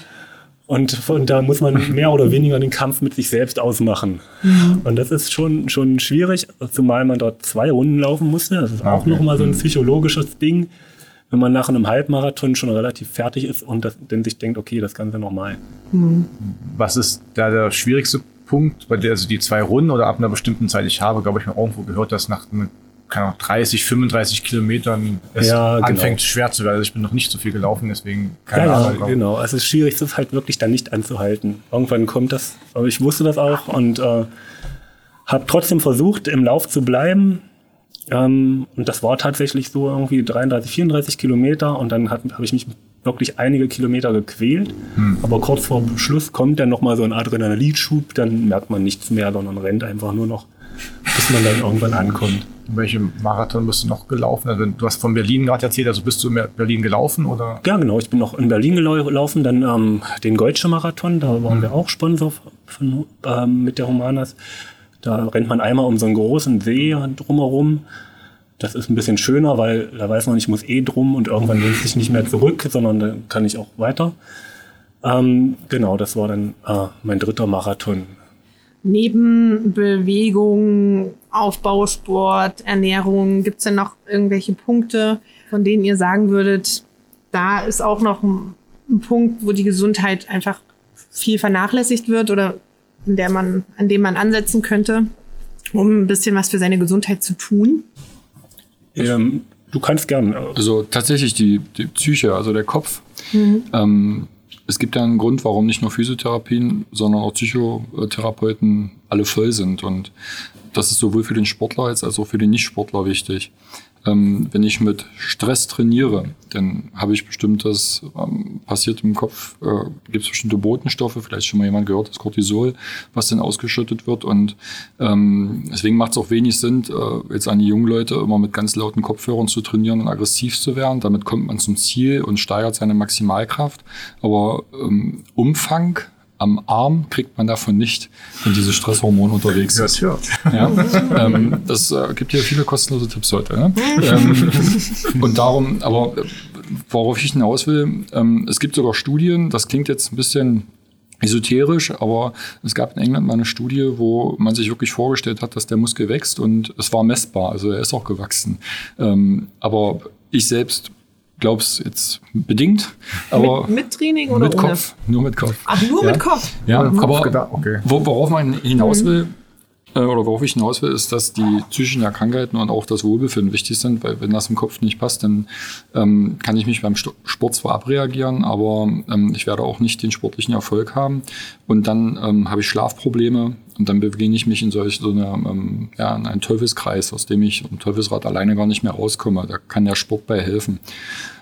Speaker 5: und von da muss man mehr oder weniger den Kampf mit sich selbst ausmachen. Mhm. Und das ist schon, schon schwierig, zumal man dort zwei Runden laufen musste. Das ist auch okay. nochmal so ein psychologisches Ding, wenn man nach einem Halbmarathon schon relativ fertig ist und das, dann sich denkt, okay, das Ganze nochmal.
Speaker 2: Mhm. Was ist da der schwierigste Punkt, bei der also die zwei Runden oder ab einer bestimmten Zeit, ich habe, glaube ich, mal irgendwo gehört, dass nach keine Ahnung, 30, 35 Kilometern es ja, genau. anfängt schwer zu werden. Also ich bin noch nicht so viel gelaufen, deswegen
Speaker 5: keine ja, Ahnung. Ja, genau, also es ist schwierig, das halt wirklich dann nicht anzuhalten. Irgendwann kommt das, aber ich wusste das auch und äh, habe trotzdem versucht, im Lauf zu bleiben. Ähm, und das war tatsächlich so irgendwie 33, 34 Kilometer und dann habe ich mich wirklich einige Kilometer gequält. Hm. Aber kurz vor Schluss kommt dann nochmal so ein Adrenalinschub, dann merkt man nichts mehr, sondern rennt einfach nur noch, bis man dann irgendwann ankommt.
Speaker 2: Welche Marathon bist du noch gelaufen? Also du hast von Berlin gerade erzählt, also bist du in Berlin gelaufen oder?
Speaker 5: Ja, genau. Ich bin noch in Berlin gelaufen, dann ähm, den Goldsche Marathon, da waren hm. wir auch Sponsor von, ähm, mit der Humanas. Da rennt man einmal um so einen großen See drumherum. Das ist ein bisschen schöner, weil da weiß man, ich muss eh drum und irgendwann lehnt sich nicht mehr zurück, sondern dann kann ich auch weiter. Ähm, genau, das war dann äh, mein dritter Marathon.
Speaker 3: Neben Bewegung, Aufbausport, Ernährung, gibt es denn noch irgendwelche Punkte, von denen ihr sagen würdet, da ist auch noch ein, ein Punkt, wo die Gesundheit einfach viel vernachlässigt wird oder in der man, an dem man ansetzen könnte? um ein bisschen was für seine Gesundheit zu tun?
Speaker 5: Ähm, du kannst gern. äh,
Speaker 4: Also tatsächlich die, die Psyche, also der Kopf. Ähm, es gibt ja einen Grund, warum nicht nur Physiotherapien, sondern auch Psychotherapeuten alle voll sind. Und das ist sowohl für den Sportler als auch für den Nicht-Sportler wichtig. Ähm, wenn ich mit Stress trainiere, dann habe ich bestimmtes, ähm, passiert im Kopf, äh, gibt es bestimmte Botenstoffe, vielleicht schon mal jemand gehört, das Cortisol, was dann ausgeschüttet wird. Und ähm, deswegen macht es auch wenig Sinn, äh, jetzt an die jungen Leute immer mit ganz lauten Kopfhörern zu trainieren und aggressiv zu werden. Damit kommt man zum Ziel und steigert seine Maximalkraft. Aber ähm, Umfang am Arm kriegt man davon nicht, wenn dieses Stresshormon unterwegs ist.
Speaker 2: ja.
Speaker 4: Ja, ähm, das äh, gibt hier viele kostenlose Tipps heute. Ne? ähm, und darum, aber äh, worauf ich hinaus will, ähm, es gibt sogar Studien, das klingt jetzt ein bisschen esoterisch, aber es gab in England mal eine Studie, wo man sich wirklich vorgestellt hat, dass der Muskel wächst und es war messbar, also er ist auch gewachsen. Ähm, aber ich selbst glaube es jetzt bedingt, aber
Speaker 3: mit, mit Training oder
Speaker 4: mit
Speaker 3: ohne?
Speaker 4: Kopf, nur mit Kopf.
Speaker 3: Ach, nur
Speaker 4: Ja.
Speaker 3: mit Kopf.
Speaker 4: Ja,
Speaker 2: Kopf
Speaker 4: aber
Speaker 2: gedacht, okay.
Speaker 4: wo, worauf man hinaus will, äh, oder worauf ich hinaus will, ist, dass die psychischen Krankheiten und auch das Wohlbefinden wichtig sind, weil wenn das im Kopf nicht passt, dann ähm, kann ich mich beim Sto- Sport zwar abreagieren, aber ähm, ich werde auch nicht den sportlichen Erfolg haben. Und dann ähm, habe ich Schlafprobleme und dann beginne ich mich in solch so eine, ähm, ja, in einen Teufelskreis, aus dem ich im Teufelsrad alleine gar nicht mehr rauskomme. Da kann der Sport bei helfen.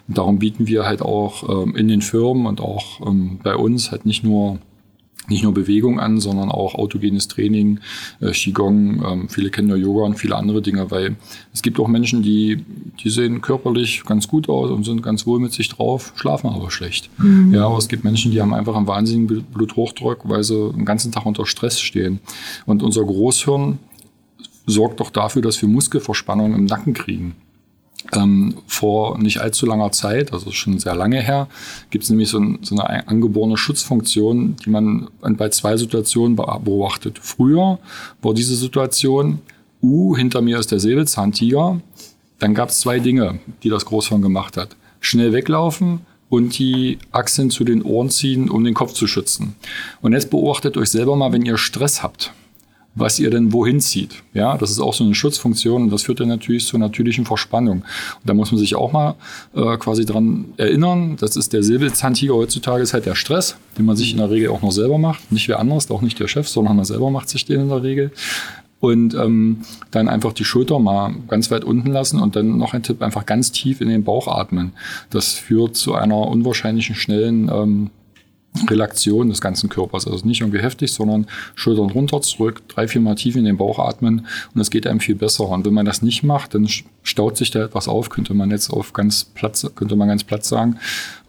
Speaker 4: Und darum bieten wir halt auch ähm, in den Firmen und auch ähm, bei uns halt nicht nur nicht nur Bewegung an, sondern auch autogenes Training, äh, Qigong, ähm, viele kennen ja Yoga und viele andere Dinge, weil es gibt auch Menschen, die, die sehen körperlich ganz gut aus und sind ganz wohl mit sich drauf, schlafen aber schlecht. Ja, aber es gibt Menschen, die haben einfach einen wahnsinnigen Bl- Bluthochdruck, weil sie den ganzen Tag unter Stress stehen. Und unser Großhirn sorgt doch dafür, dass wir Muskelverspannung im Nacken kriegen. Ähm, vor nicht allzu langer Zeit, also schon sehr lange her, gibt es nämlich so, ein, so eine angeborene Schutzfunktion, die man bei zwei Situationen be- beobachtet. Früher war diese Situation, uh, hinter mir ist der Säbelzahntiger. Dann gab es zwei Dinge, die das Großhirn gemacht hat. Schnell weglaufen und die Achseln zu den Ohren ziehen, um den Kopf zu schützen. Und jetzt beobachtet euch selber mal, wenn ihr Stress habt was ihr denn wohin zieht. Ja, das ist auch so eine Schutzfunktion und das führt dann natürlich zur natürlichen Verspannung. Und da muss man sich auch mal äh, quasi dran erinnern, das ist der Säbelzahntiger heutzutage, ist halt der Stress, den man sich in der Regel auch noch selber macht. Nicht wer anderes, auch nicht der Chef, sondern man selber macht sich den in der Regel. Und ähm, dann einfach die Schulter mal ganz weit unten lassen und dann noch ein Tipp, einfach ganz tief in den Bauch atmen. Das führt zu einer unwahrscheinlichen schnellen ähm, Relaktion des ganzen Körpers. Also nicht irgendwie heftig, sondern Schultern runter, zurück, drei, vier Mal tief in den Bauch atmen und es geht einem viel besser. Und wenn man das nicht macht, dann staut sich da etwas auf, könnte man jetzt auf ganz Platz, könnte man ganz platt sagen.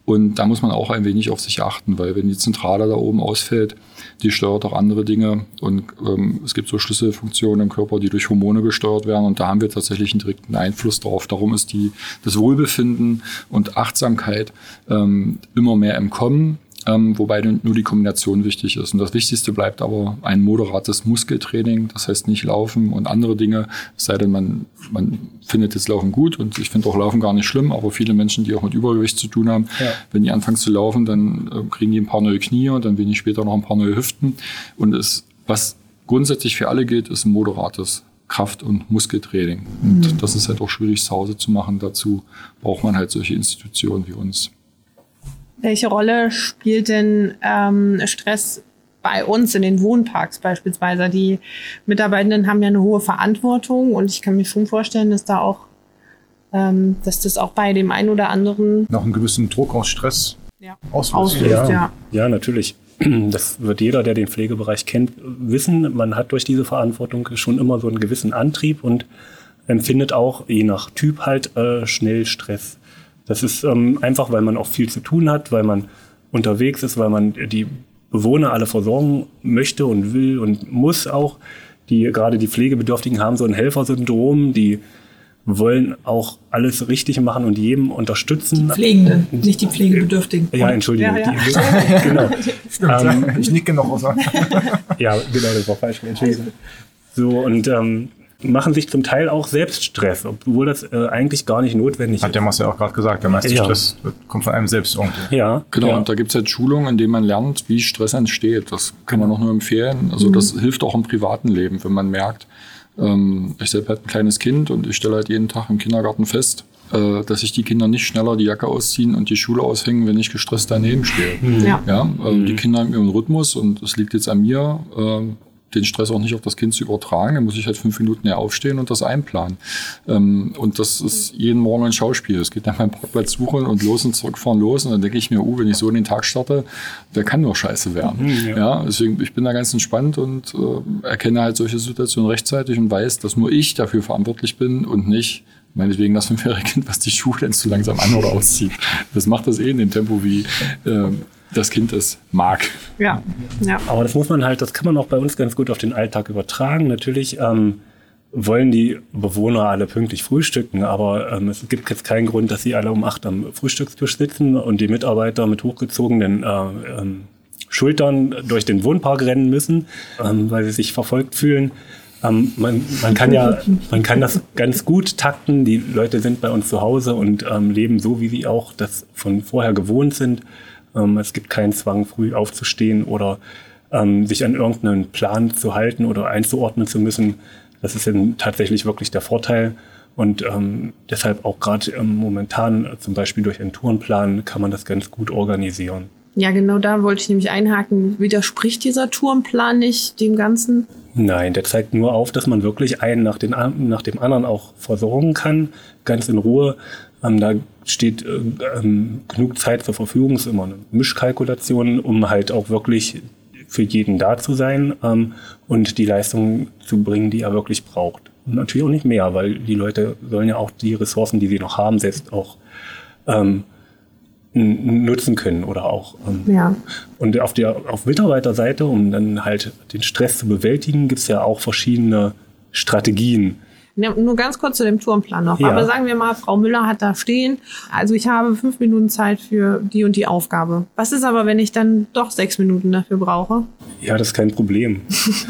Speaker 4: Und da muss man auch ein wenig auf sich achten, weil wenn die Zentrale da oben ausfällt, die steuert auch andere Dinge und ähm, es gibt so Schlüsselfunktionen im Körper, die durch Hormone gesteuert werden und da haben wir tatsächlich einen direkten Einfluss drauf. Darum ist die, das Wohlbefinden und Achtsamkeit ähm, immer mehr im Kommen ähm, wobei nur die Kombination wichtig ist. Und das Wichtigste bleibt aber ein moderates Muskeltraining, das heißt nicht Laufen und andere Dinge, es sei denn, man, man findet jetzt Laufen gut und ich finde auch Laufen gar nicht schlimm, aber viele Menschen, die auch mit Übergewicht zu tun haben,
Speaker 2: Ja.
Speaker 4: wenn die anfangen zu laufen, dann äh, kriegen die ein paar neue Knie und dann wenig später noch ein paar neue Hüften. Und es, was grundsätzlich für alle gilt, ist ein moderates Kraft- und Muskeltraining. Und das ist halt auch schwierig zu Hause zu machen. Dazu braucht man halt solche Institutionen wie uns.
Speaker 3: Welche Rolle spielt denn ähm, Stress bei uns in den Wohnparks beispielsweise? Die Mitarbeitenden haben ja eine hohe Verantwortung und ich kann mir schon vorstellen, dass da auch, ähm, dass das auch bei dem einen oder anderen
Speaker 2: Noch einen gewissen Druck aus Stress
Speaker 3: ja,
Speaker 2: auslöst.
Speaker 3: auslöst. Ja. Ja.
Speaker 5: Ja, natürlich. Das wird jeder, der den Pflegebereich kennt, wissen. Man hat durch diese Verantwortung schon immer so einen gewissen Antrieb und empfindet auch je nach Typ halt äh, schnell Stress. Das ist ähm, einfach, weil man auch viel zu tun hat, weil man unterwegs ist, weil man die Bewohner alle versorgen möchte und will und muss auch. Die gerade die Pflegebedürftigen haben so ein Helfersyndrom, die wollen auch alles richtig machen und jedem unterstützen.
Speaker 7: Pflegende, nicht die Pflegebedürftigen.
Speaker 5: Ja, Entschuldigung.
Speaker 3: Ja, ja.
Speaker 5: Die, genau.
Speaker 2: Stimmt. ich nicke noch aus.
Speaker 5: Ja, genau, das war falsch. Entschuldigung. So, und ähm, machen sich zum Teil auch selbst Stress, obwohl das äh, eigentlich gar nicht notwendig
Speaker 2: Hat der
Speaker 5: ist.
Speaker 2: Marcel auch gerade gesagt, der meiste
Speaker 5: Ja.
Speaker 2: Stress kommt von einem selbst irgendwie.
Speaker 5: Ja,
Speaker 4: Genau,
Speaker 5: ja.
Speaker 4: und da gibt's halt Schulungen, in denen man lernt, wie Stress entsteht. Das kann man auch nur empfehlen. Also das hilft auch im privaten Leben, wenn man merkt, Ähm, ich selbst halt ein kleines Kind und ich stelle halt jeden Tag im Kindergarten fest, äh, dass sich die Kinder nicht schneller die Jacke ausziehen und die Schule aushängen, wenn ich gestresst daneben stehe.
Speaker 3: Ja.
Speaker 4: Ja, ähm, die Kinder haben ihren Rhythmus und es liegt jetzt an mir, ähm, den Stress auch nicht auf das Kind zu übertragen. Dann muss ich halt fünf Minuten mehr aufstehen und das einplanen. Ähm, und das ist jeden Morgen ein Schauspiel. Es geht nach meinem Parkplatz suchen und los und zurückfahren los. Und dann denke ich mir, uh, wenn ich so in den Tag starte, der kann nur scheiße werden.
Speaker 5: ja.
Speaker 4: ja. deswegen, ich bin da ganz entspannt und äh, erkenne halt solche Situationen rechtzeitig und weiß, dass nur ich dafür verantwortlich bin und nicht meinetwegen das fünfjährige Kind, was die Schuhe denn zu langsam an oder auszieht. Das macht das eh in dem Tempo, wie äh, das Kind es mag.
Speaker 3: Ja. ja.
Speaker 5: Aber das muss man halt, das kann man auch bei uns ganz gut auf den Alltag übertragen. Natürlich ähm, wollen die Bewohner alle pünktlich frühstücken, aber ähm, es gibt jetzt keinen Grund, dass sie alle um acht am Frühstückstisch sitzen und die Mitarbeiter mit hochgezogenen äh, ähm, Schultern durch den Wohnpark rennen müssen, ähm, weil sie sich verfolgt fühlen. Ähm, man, man kann ja, man kann das ganz gut takten. Die Leute sind bei uns zu Hause und ähm, leben so, wie sie auch das von vorher gewohnt sind. Ähm, es gibt keinen Zwang, früh aufzustehen oder ähm, sich an irgendeinen Plan zu halten oder einzuordnen zu müssen. Das ist dann tatsächlich wirklich der Vorteil. Und ähm, deshalb auch gerade ähm, momentan, zum Beispiel durch einen Tourenplan, kann man das ganz gut organisieren.
Speaker 3: Ja, genau da wollte ich nämlich einhaken. Widerspricht dieser Tourenplan nicht dem Ganzen?
Speaker 5: Nein, der zeigt nur auf, dass man wirklich einen nach, den, nach dem anderen auch versorgen kann, ganz in Ruhe. Ähm, da steht äh, ähm, genug Zeit zur Verfügung, ist immer eine Mischkalkulation, um halt auch wirklich für jeden da zu sein ähm, und die Leistung zu bringen, die er wirklich braucht. Und natürlich auch nicht mehr, weil die Leute sollen ja auch die Ressourcen, die sie noch haben, selbst auch ähm, nutzen können oder auch ähm,
Speaker 3: Ja.
Speaker 5: und auf der auf Mitarbeiterseite, um dann halt den Stress zu bewältigen, gibt es ja auch verschiedene Strategien.
Speaker 3: Nur ganz kurz zu dem Tourenplan noch.
Speaker 5: Ja.
Speaker 3: Aber sagen wir mal, Frau Müller hat da stehen. Also ich habe fünf Minuten Zeit für die und die Aufgabe. Was ist aber, wenn ich dann doch sechs Minuten dafür brauche?
Speaker 5: Ja, das ist kein Problem.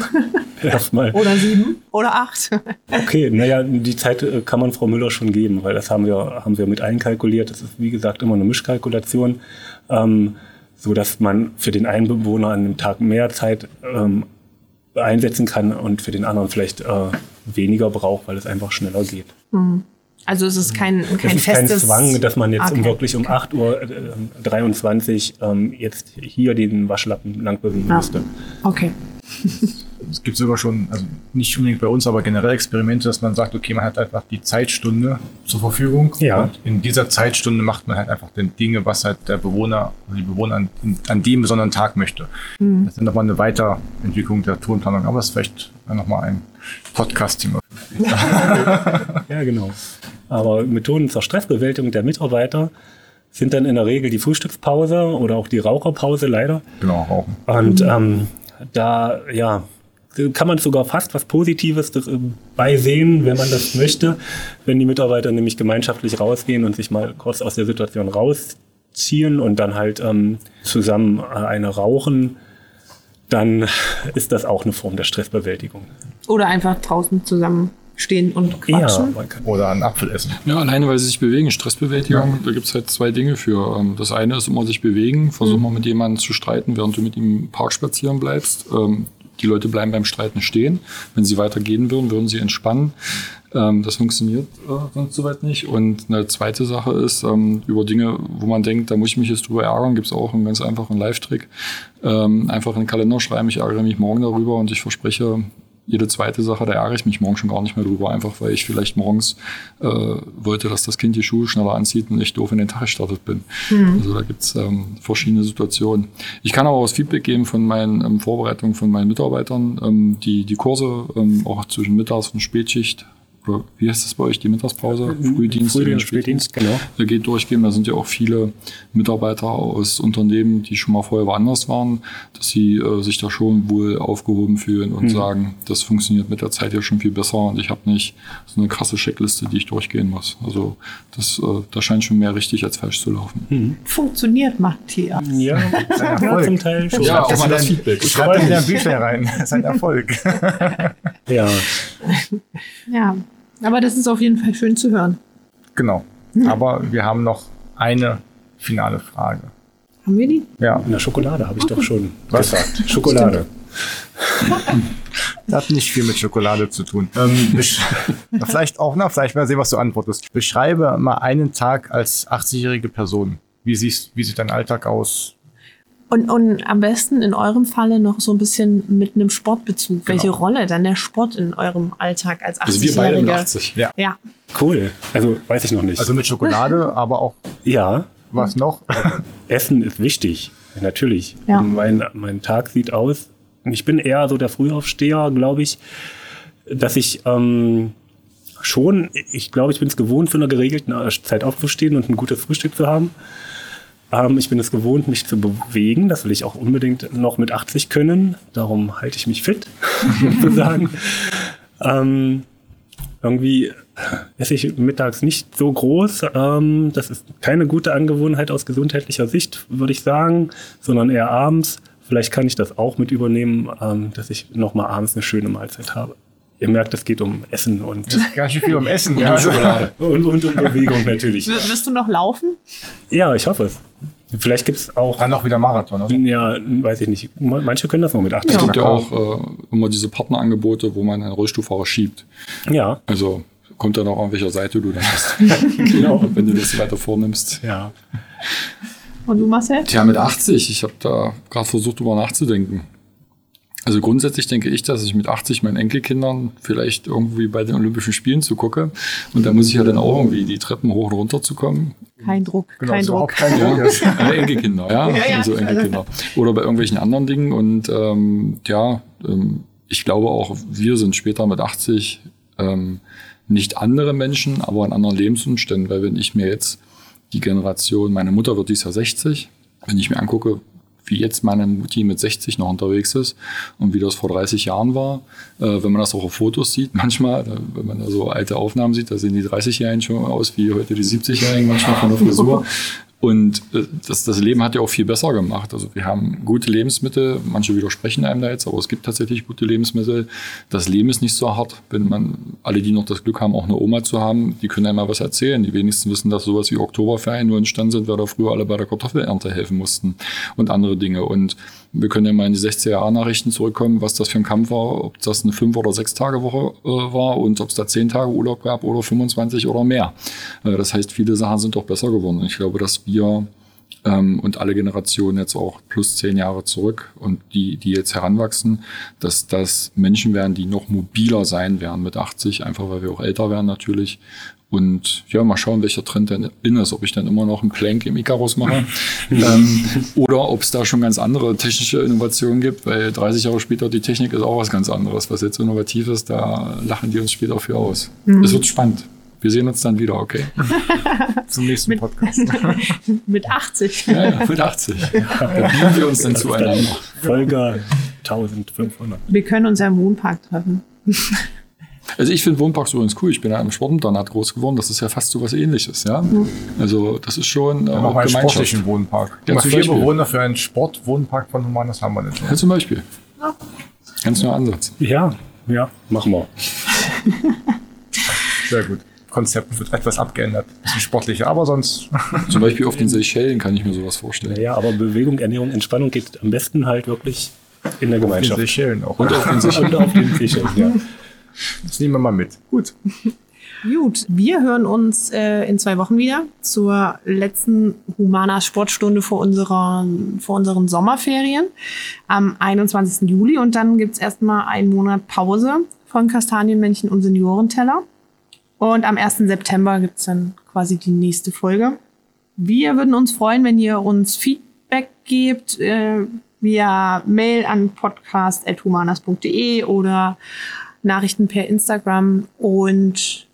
Speaker 5: Erstmal.
Speaker 3: Oder sieben? Oder acht?
Speaker 5: Okay, naja, die Zeit äh, kann man Frau Müller schon geben, weil das haben wir, haben wir mit einkalkuliert. Das ist, wie gesagt, immer eine Mischkalkulation, ähm, so dass man für den einen Bewohner an dem Tag mehr Zeit ähm, einsetzen kann und für den anderen vielleicht äh, weniger braucht, weil es einfach schneller geht.
Speaker 3: Also es ist kein, kein
Speaker 5: es ist kein
Speaker 3: festes...
Speaker 5: Zwang, dass man jetzt um
Speaker 3: Okay.
Speaker 5: wirklich um 8 Uhr äh, 23 ähm, jetzt hier den Waschlappen lang bewegen
Speaker 3: Ja.
Speaker 5: müsste.
Speaker 3: Okay.
Speaker 2: Es gibt sogar schon, also nicht unbedingt bei uns, aber generell Experimente, dass man sagt, okay, man hat einfach die Zeitstunde zur Verfügung.
Speaker 5: Ja.
Speaker 2: Und in dieser Zeitstunde macht man halt einfach den Dinge, was halt der Bewohner oder die Bewohner an, an dem besonderen Tag möchte. Das ist dann nochmal eine Weiterentwicklung der Tourenplanung. Aber es ist vielleicht nochmal ein Podcast-Thema.
Speaker 5: Ja, genau. Aber Methoden zur Stressbewältigung der Mitarbeiter sind dann in der Regel die Frühstückspause oder auch die Raucherpause leider.
Speaker 2: Genau, Rauchen.
Speaker 5: Und ähm, da, ja, kann man sogar fast was Positives äh, beisehen, wenn man das möchte, wenn die Mitarbeiter nämlich gemeinschaftlich rausgehen und sich mal kurz aus der Situation rausziehen und dann halt ähm, zusammen äh, eine rauchen, dann ist das auch eine Form der Stressbewältigung.
Speaker 3: Oder einfach draußen zusammen stehen und
Speaker 5: Ja,
Speaker 3: quatschen.
Speaker 5: kann.
Speaker 2: Oder einen Apfel essen.
Speaker 4: Ja, alleine weil sie sich bewegen, Stressbewältigung, da gibt's halt zwei Dinge für. Ähm, Das eine ist immer sich bewegen, versuch mal mit jemandem zu streiten, während du mit ihm im Park spazieren bleibst. Die Leute bleiben beim Streiten stehen. Wenn sie weitergehen würden, würden sie entspannen. Ähm, Das funktioniert äh, sonst soweit nicht. Und eine zweite Sache ist, ähm, über Dinge, wo man denkt, da muss ich mich jetzt drüber ärgern, gibt's auch einen ganz einfachen Live-Trick. Ähm, Einfach in den Kalender schreiben, ich ärgere mich morgen darüber und ich verspreche, jede zweite Sache, da ärgere ich mich morgen schon gar nicht mehr drüber, einfach weil ich vielleicht morgens äh, wollte, dass das Kind die Schuhe schneller anzieht und ich doof in den Tag gestartet bin. Also da gibt's ähm, verschiedene Situationen. Ich kann aber auch das Feedback geben von meinen ähm, Vorbereitungen von meinen Mitarbeitern, ähm, die die Kurse ähm, auch zwischen Mittags- und Spätschicht wie heißt das bei euch, die Mittagspause? Frühdienst,
Speaker 5: Frühdienst,
Speaker 4: oder
Speaker 5: Spätdienst, genau.
Speaker 4: Da geht durchgehen. Da sind ja auch viele Mitarbeiter aus Unternehmen, die schon mal vorher woanders waren, dass sie äh, sich da schon wohl aufgehoben fühlen und sagen, das funktioniert mit der Zeit ja schon viel besser und ich habe nicht so eine krasse Checkliste, die ich durchgehen muss. Also das, äh, da scheint schon mehr richtig als falsch zu laufen.
Speaker 3: Funktioniert, Matthias.
Speaker 5: Ja, ja zum Teil schon.
Speaker 4: Ja, auch mal das
Speaker 2: in-
Speaker 4: Feedback.
Speaker 2: Schreibt das in dein Büchlein rein. Das ist ein Erfolg.
Speaker 5: ja.
Speaker 3: Ja, aber das ist auf jeden Fall schön zu hören.
Speaker 2: genau. Aber wir haben noch eine finale Frage.
Speaker 3: Haben wir die?
Speaker 2: Ja.
Speaker 5: In der Schokolade habe ich doch schon
Speaker 2: Was?
Speaker 5: gesagt. Schokolade.
Speaker 2: Hat nicht viel mit Schokolade zu tun. Ähm, vielleicht auch, na, vielleicht mal sehen, was du antwortest. Beschreibe mal einen Tag als 80-jährige Person. Wie, siehst, wie sieht dein Alltag aus?
Speaker 3: Und, und am besten in eurem Falle noch so ein bisschen mit einem Sportbezug. Welche Rolle dann der Sport in eurem Alltag als 80-Jähriger?
Speaker 4: Also wir beide mit 80.
Speaker 2: Ja.
Speaker 3: Ja,
Speaker 5: Cool. Also weiß ich noch nicht.
Speaker 2: Also mit Schokolade, aber auch
Speaker 5: ja,
Speaker 2: was noch?
Speaker 5: Essen ist wichtig, natürlich.
Speaker 3: Ja.
Speaker 5: Mein, mein Tag sieht aus. Ich bin eher so der Frühaufsteher, glaube ich, dass ich ähm, schon, ich glaube, ich bin es gewohnt, für eine geregelte Zeit aufzustehen und ein gutes Frühstück zu haben. Ähm, ich bin es gewohnt, mich zu bewegen. Das will ich auch unbedingt noch mit 80 können. Darum halte ich mich fit, sozusagen. ähm, irgendwie esse ich mittags nicht so groß. Ähm, das ist keine gute Angewohnheit aus gesundheitlicher Sicht, würde ich sagen, sondern eher abends. Vielleicht kann ich das auch mit übernehmen, ähm, dass ich noch mal abends eine schöne Mahlzeit habe. Ihr merkt, es geht um Essen und,
Speaker 2: Ganz schön viel um Essen. Ja.
Speaker 5: und, und um Bewegung natürlich.
Speaker 3: W wirst du noch laufen?
Speaker 5: Ja, ich hoffe es. Vielleicht gibt es auch,
Speaker 2: Dann noch wieder Marathon, oder?
Speaker 5: ja, weiß ich nicht. Manche können das noch mit 80.
Speaker 4: Es gibt ja auch äh, immer diese Partnerangebote, wo man einen Rollstuhlfahrer schiebt.
Speaker 5: Ja,
Speaker 4: Also kommt dann auch an welcher Seite du dann bist.
Speaker 5: genau.
Speaker 4: wenn du das weiter vornimmst.
Speaker 5: Ja.
Speaker 3: Und du, Marcel?
Speaker 4: Tja, mit 80, ich habe da gerade versucht, drüber nachzudenken. Also grundsätzlich denke ich, dass ich mit 80 meinen Enkelkindern vielleicht irgendwie bei den Olympischen Spielen zugucke. Und da muss ich ja dann auch irgendwie die Treppen hoch und runter zu kommen.
Speaker 3: Kein Druck,
Speaker 2: Genau,
Speaker 3: kein
Speaker 2: ist
Speaker 3: Druck.
Speaker 2: kein Druck.
Speaker 4: Äh, Enkelkinder, ja,
Speaker 3: ja.
Speaker 4: also Enkelkinder. Oder bei irgendwelchen anderen Dingen. Und ähm, ja, ähm, ich glaube auch, wir sind später mit 80 ähm, nicht andere Menschen, aber in anderen Lebensumständen. Weil wenn ich mir jetzt die Generation, meine Mutter wird dies Jahr 60, wenn ich mir angucke, wie jetzt meine Mutti mit 60 noch unterwegs ist und wie das vor 30 Jahren war, äh, wenn man das auch auf Fotos sieht, manchmal, wenn man da so alte Aufnahmen sieht, da sehen die 30-Jährigen schon aus wie heute die 70-Jährigen manchmal von der Frisur. Und äh, das, das Leben hat ja auch viel besser gemacht. Also wir haben gute Lebensmittel, manche widersprechen einem da jetzt, aber es gibt tatsächlich gute Lebensmittel. Das Leben ist nicht so hart. Wenn man, alle, die noch das Glück haben, auch eine Oma zu haben, die können einem mal was erzählen. Die wenigsten wissen, dass sowas wie Oktoberferien nur entstanden sind, weil da früher alle bei der Kartoffelernte helfen mussten und andere Dinge. Und wir können ja mal in die 60er-Jahr-Nachrichten zurückkommen, was das für ein Kampf war, ob das eine 5- oder 6-Tage-Woche äh, war und ob es da 10 Tage Urlaub gab oder 25 oder mehr. Äh, das heißt, viele Sachen sind doch besser geworden. Ich glaube, dass wir ähm, und alle Generationen jetzt auch plus 10 Jahre zurück und die, die jetzt heranwachsen, dass das Menschen werden, die noch mobiler sein werden mit 80, einfach weil wir auch älter werden natürlich. Und ja, mal schauen, welcher Trend denn in ist, ob ich dann immer noch einen Plank im Icarus mache ähm, oder ob es da schon ganz andere technische Innovationen gibt, weil 30 Jahre später die Technik ist auch was ganz anderes. Was jetzt innovativ ist, da lachen die uns später für aus. Es wird spannend. Wir sehen uns dann wieder, okay?
Speaker 2: Zum nächsten Podcast.
Speaker 3: Mit 80.
Speaker 4: Ja, ja, mit 80. Da biegen wir uns dann zueinander.
Speaker 5: Folge 1500.
Speaker 3: Wir können uns ja im Wohnpark treffen.
Speaker 4: Also ich finde Wohnparks übrigens cool. Ich bin ja im Sportinternat groß geworden. Das ist ja fast so was ähnliches, ja. Also das ist schon äh,
Speaker 2: Wir machen einen sportlichen Wohnpark.
Speaker 4: Ja,
Speaker 2: Ja,
Speaker 4: zum
Speaker 2: vier
Speaker 4: Beispiel.
Speaker 2: Bewohner für einen Sportwohnpark von Humanas haben wir nicht.
Speaker 4: Ja, zum Beispiel. Ganz neuer Ansatz.
Speaker 5: Ja, ja, machen wir.
Speaker 2: Sehr gut. Konzept wird etwas abgeändert. Bisschen sportlicher, aber sonst.
Speaker 4: Zum Beispiel auf den Seychellen kann ich mir sowas vorstellen.
Speaker 5: Ja, aber Bewegung, Ernährung, Entspannung geht am besten halt wirklich in der
Speaker 2: Den
Speaker 5: Gemeinschaft.
Speaker 2: Seychellen auch.
Speaker 4: Und auf den Seychellen.
Speaker 5: Und auf den Seychellen, ja.
Speaker 2: Das nehmen wir mal mit. Gut.
Speaker 3: Gut, wir hören uns äh, in zwei Wochen wieder zur letzten Humana Sportstunde vor, unserer, vor unseren Sommerferien am 21. Juli. Und dann gibt's erstmal einen Monat Pause von Kastanienmännchen und Seniorenteller. Und am 1. September gibt's dann quasi die nächste Folge. Wir würden uns freuen, wenn ihr uns Feedback gebt äh, via Mail an podcast.humanas.de oder Nachrichten per Instagram. Und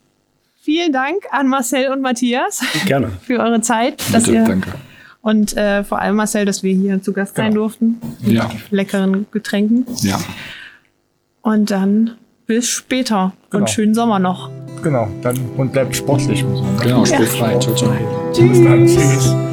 Speaker 3: vielen Dank an Marcel und Matthias
Speaker 5: Gerne.
Speaker 3: für eure Zeit. Dass
Speaker 4: Bitte,
Speaker 3: ihr,
Speaker 4: danke.
Speaker 3: Und äh, vor allem Marcel, dass wir hier zu Gast sein
Speaker 2: Genau.
Speaker 3: durften.
Speaker 4: Ja,
Speaker 3: Leckeren Getränken.
Speaker 4: ja.
Speaker 3: Und dann bis später
Speaker 2: Genau.
Speaker 3: und schönen Sommer noch.
Speaker 2: Genau. Dann und bleibt sportlich.
Speaker 4: Genau, sportfrei. Ciao, ciao.
Speaker 2: Bis dann. Tschüss.